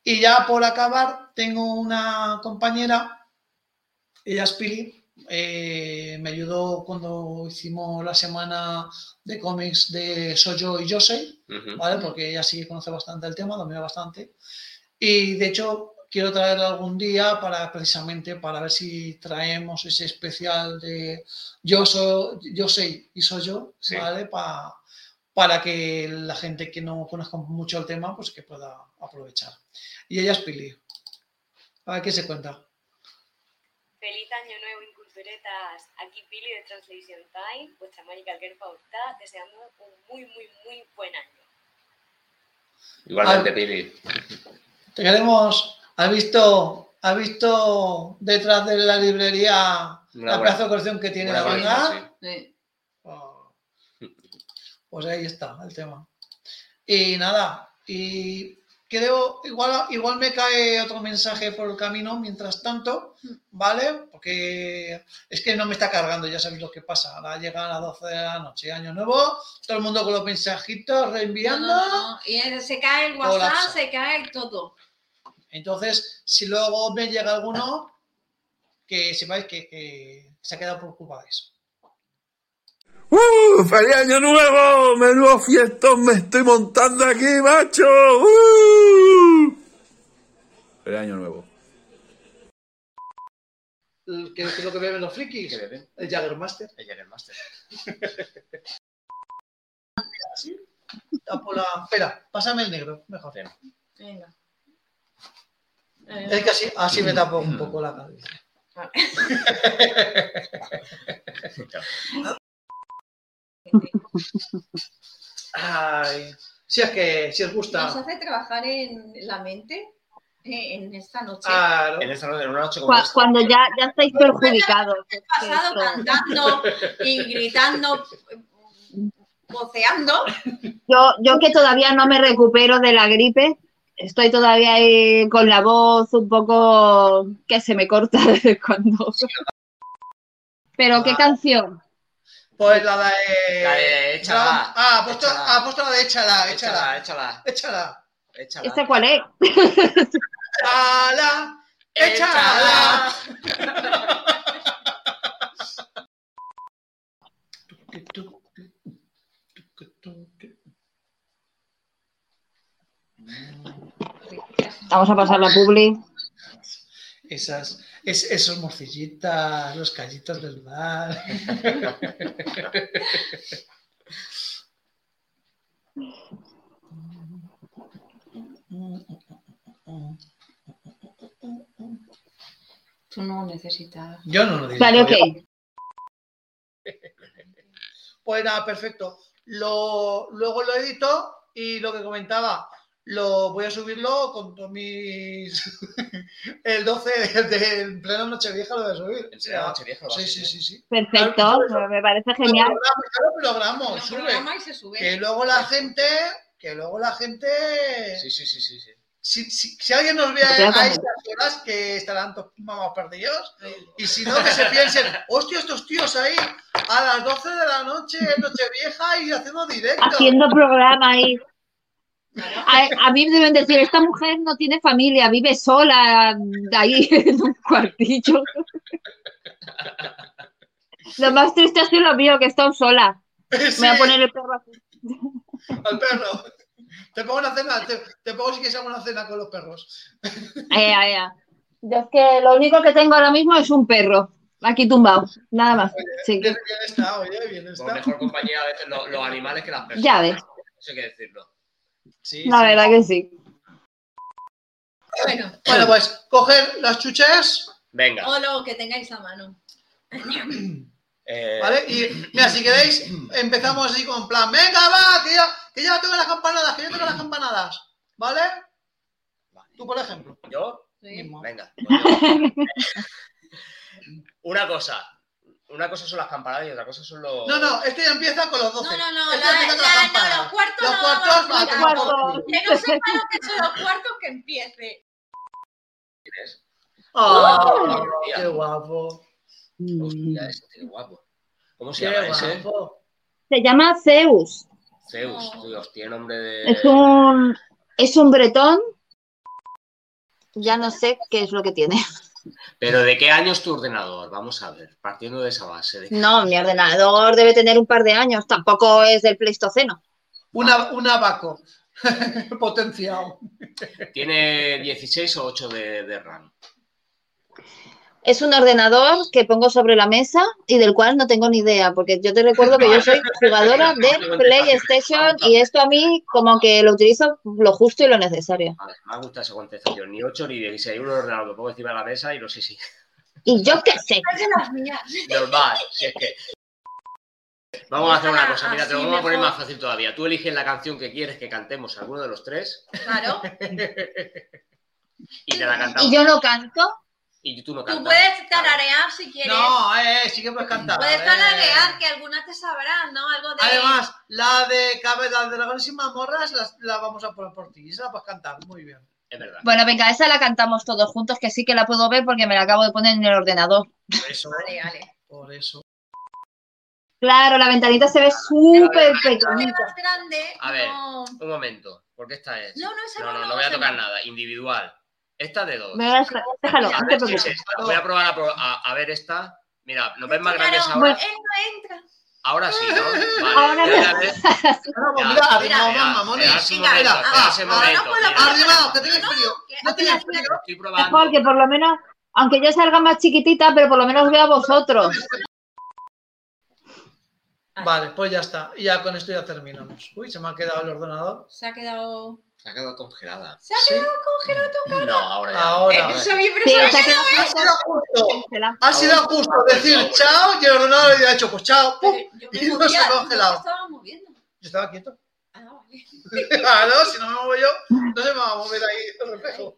Y ya por acabar, tengo una compañera, ella es Pili, eh, me ayudó cuando hicimos la semana de cómics de Soyo y Yosei, Ujú. ¿vale? Porque ella sí conoce bastante el tema, domina bastante. Y de hecho, quiero traerla algún día para precisamente para ver si traemos ese especial de yo soy, yo y soy yo, Sí. ¿vale? Pa- para que la gente que no conozca mucho el tema, pues que pueda aprovechar. Y ella es Pili. A ver qué se cuenta. Feliz año nuevo, Inculturetas. Aquí Pili de Translation Time, vuestra mágica Kerpa Hurtad, deseando un muy, muy, muy buen año. Igualmente, Ah. Pili. Te queremos. ¿Has visto, has visto detrás de la librería Una la pedazo de colección que tiene la sí. sí. Oh. Pues ahí está el tema. Y nada, y creo, igual, igual me cae otro mensaje por el camino mientras tanto, ¿vale? Porque es que no me está cargando, ya sabéis lo que pasa. Ahora llegan a las 12 de la noche, año nuevo, todo el mundo con los mensajitos reenviando. no, no. Y se cae el WhatsApp, Colapsa. se cae todo. Entonces, si luego me llega alguno, que sepáis que, que se ha quedado por culpa de eso. ¡Uh! ¡Feliz año nuevo! ¡Menudo fiestón me estoy montando aquí, macho! ¡Uh! ¡Feliz año nuevo! ¿Qué es lo que beben los frikis? ¿Qué beben? El Jaggermaster. El Jägermeister. ¿Sí? Tapo la- Espera, pásame el negro, mejor. Venga. Eh, Es que así, así me tapo un poco la cabeza. Ay, si es que si os Nos gusta. hace trabajar en la mente eh, en esta noche. Claro. En, esta, en una noche como Cu- esta. Cuando ya, ya estáis perjudicados. He pasado cantando y gritando, voceando. Yo, yo que todavía no me recupero de la gripe, estoy todavía ahí con la voz un poco que se me corta de vez en cuando. Pero qué Ah. canción. Pues la de. La de échala. Ah, ha puesto, Échala. ha puesto la de échala, échala. Échala, échala, Échala. ¿Esta cuál es? ¡Échala! ¡Échala! Vamos a pasar la publi. Esas, es, esos morcillitas, los callitos del mar. Tú no necesitas. Yo no lo digo. Vale, ok. Pues nada, perfecto. Lo, luego lo edito y lo que comentaba, lo voy a subirlo con todos mis. El 12 del pleno Nochevieja lo voy a subir. En serio, Nochevieja Sí, sí, sí, sí. Perfecto, me parece genial. Lo programa, claro, lo programa, Lo sube. programa y se sube. Que luego la gente. Que luego la gente. Sí, sí, sí, sí. sí. Si, si- si alguien nos ve a, estas horas, que estarán todos perdidos. Y si no, que se piensen, hostia, estos tíos ahí a las 12 de la noche, Nochevieja, y haciendo directo. Haciendo programa ahí. A, a mí deben decir, esta mujer no tiene familia, vive sola ahí en un cuartillo. Lo más triste es que lo mío, que estoy sola. Sí, Me voy a poner el perro aquí. al perro. Te pongo una cena, te, te pongo si quieres una cena con los perros. Ay, ay, ay. Yo es que lo único que tengo ahora mismo es un perro. Aquí tumbado. Nada más. Sí. Bien, bien está, oye, bien Por está. mejor compañía a veces lo- los animales que las personas. Ya ves. Eso hay que decirlo. Sí, La sí. verdad que sí. Bueno, Bueno, pues coger las chuches, Venga. o lo que tengáis a mano. eh, ¿vale? Y mira, si queréis, empezamos así con plan, venga, va, que ya, que ya tengo las campanadas, que yo tengo las campanadas, ¿vale? Tú, por ejemplo. ¿Yo? Sí. mismo. Venga. pues yo. Una cosa. Una cosa son las campanadas y otra cosa son los. No, no, este ya empieza con los 12. No, no, no, Este la, empieza con la- las no, los cuartos Los no cuartos vamos a los cuartos. Que no sepa lo que son los cuartos que empiece. ¡Ah, Hostia. qué guapo! Hostia, ese tío guapo. ¿Cómo se ¡Qué llama ese? guapo! Se llama Zeus. Zeus, No. Dios, tiene nombre de. Es un, es un bretón. Ya no sé qué es lo que tiene. Pero ¿de qué año es tu ordenador? Vamos a ver, partiendo de esa base. ¿de qué- No, mi ordenador debe tener un par de años. Tampoco es del Pleistoceno. Una, un abaco potenciado. Tiene 16 o 8 de, de RAM. Es un ordenador que pongo sobre la mesa y del cual no tengo ni idea, porque yo te recuerdo que yo soy jugadora de PlayStation y esto a mí como que lo utilizo lo justo y lo necesario. Vale, me gusta esa contestación. Ni 8 ni 16. Un ordenador lo pongo encima de la mesa y no sé si. Y yo qué sé. Normal, si es que. Vamos a hacer una cosa, mira, te lo vamos a poner más fácil todavía. Tú eliges la canción que quieres que cantemos alguno de los tres Claro. y te la cantamos. Y yo no canto. Y tú no Tú cantas. puedes tararear si quieres. No, eh, sí que puedes cantar. Puedes eh. tararear, que algunas te sabrán, ¿no? Algo de. Además, la de Cabeza de Dragones y Mazmorras la, la vamos a poner por ti. Esa la puedes cantar, muy bien. Es verdad. Bueno, venga, esa la cantamos todos juntos, que sí que la puedo ver porque me la acabo de poner en el ordenador. Por eso. Vale, vale. Por eso. Claro, la ventanita se ve súper pequeñita. más grande. A ver. No, Un momento, porque esta es. no, no, esa No, no, no, no voy a tocar nada. Individual. Esta de dos. Me voy a- Déjalo, A no ver. Voy a probar a, pro- a- a ver esta. Mira, ¿nos ven más Claro, grandes ahora? Él no entra. Ahora sí, ¿no? Vale. Ahora ya, no. ves. No, pues mira, mira, arrimado mira, más, mamones. Venga, momento, no, Arrimado, que tienes No, frío. No tienes frío. Estoy probando. Mejor que por lo menos, aunque yo salga más chiquitita, pero por lo menos veo a vosotros. Vale, pues ya está. Y ya con esto ya terminamos. Uy, se me ha quedado el ordenador. Se ha quedado. Se ha quedado congelada. Se ha Sí. quedado congelado tu cara. No, ahora ya. Ahora. Bien, pero Sí, se ha no quedado sido justo. congelada. Ha sido justo decir chao y el ordenador le ha dicho pues chao. pum, Y no movía, se ha no congelado. estaba moviendo. Yo estaba quieto. Ah, vale. Claro, si no me muevo yo, no se me va a mover ahí el reflejo.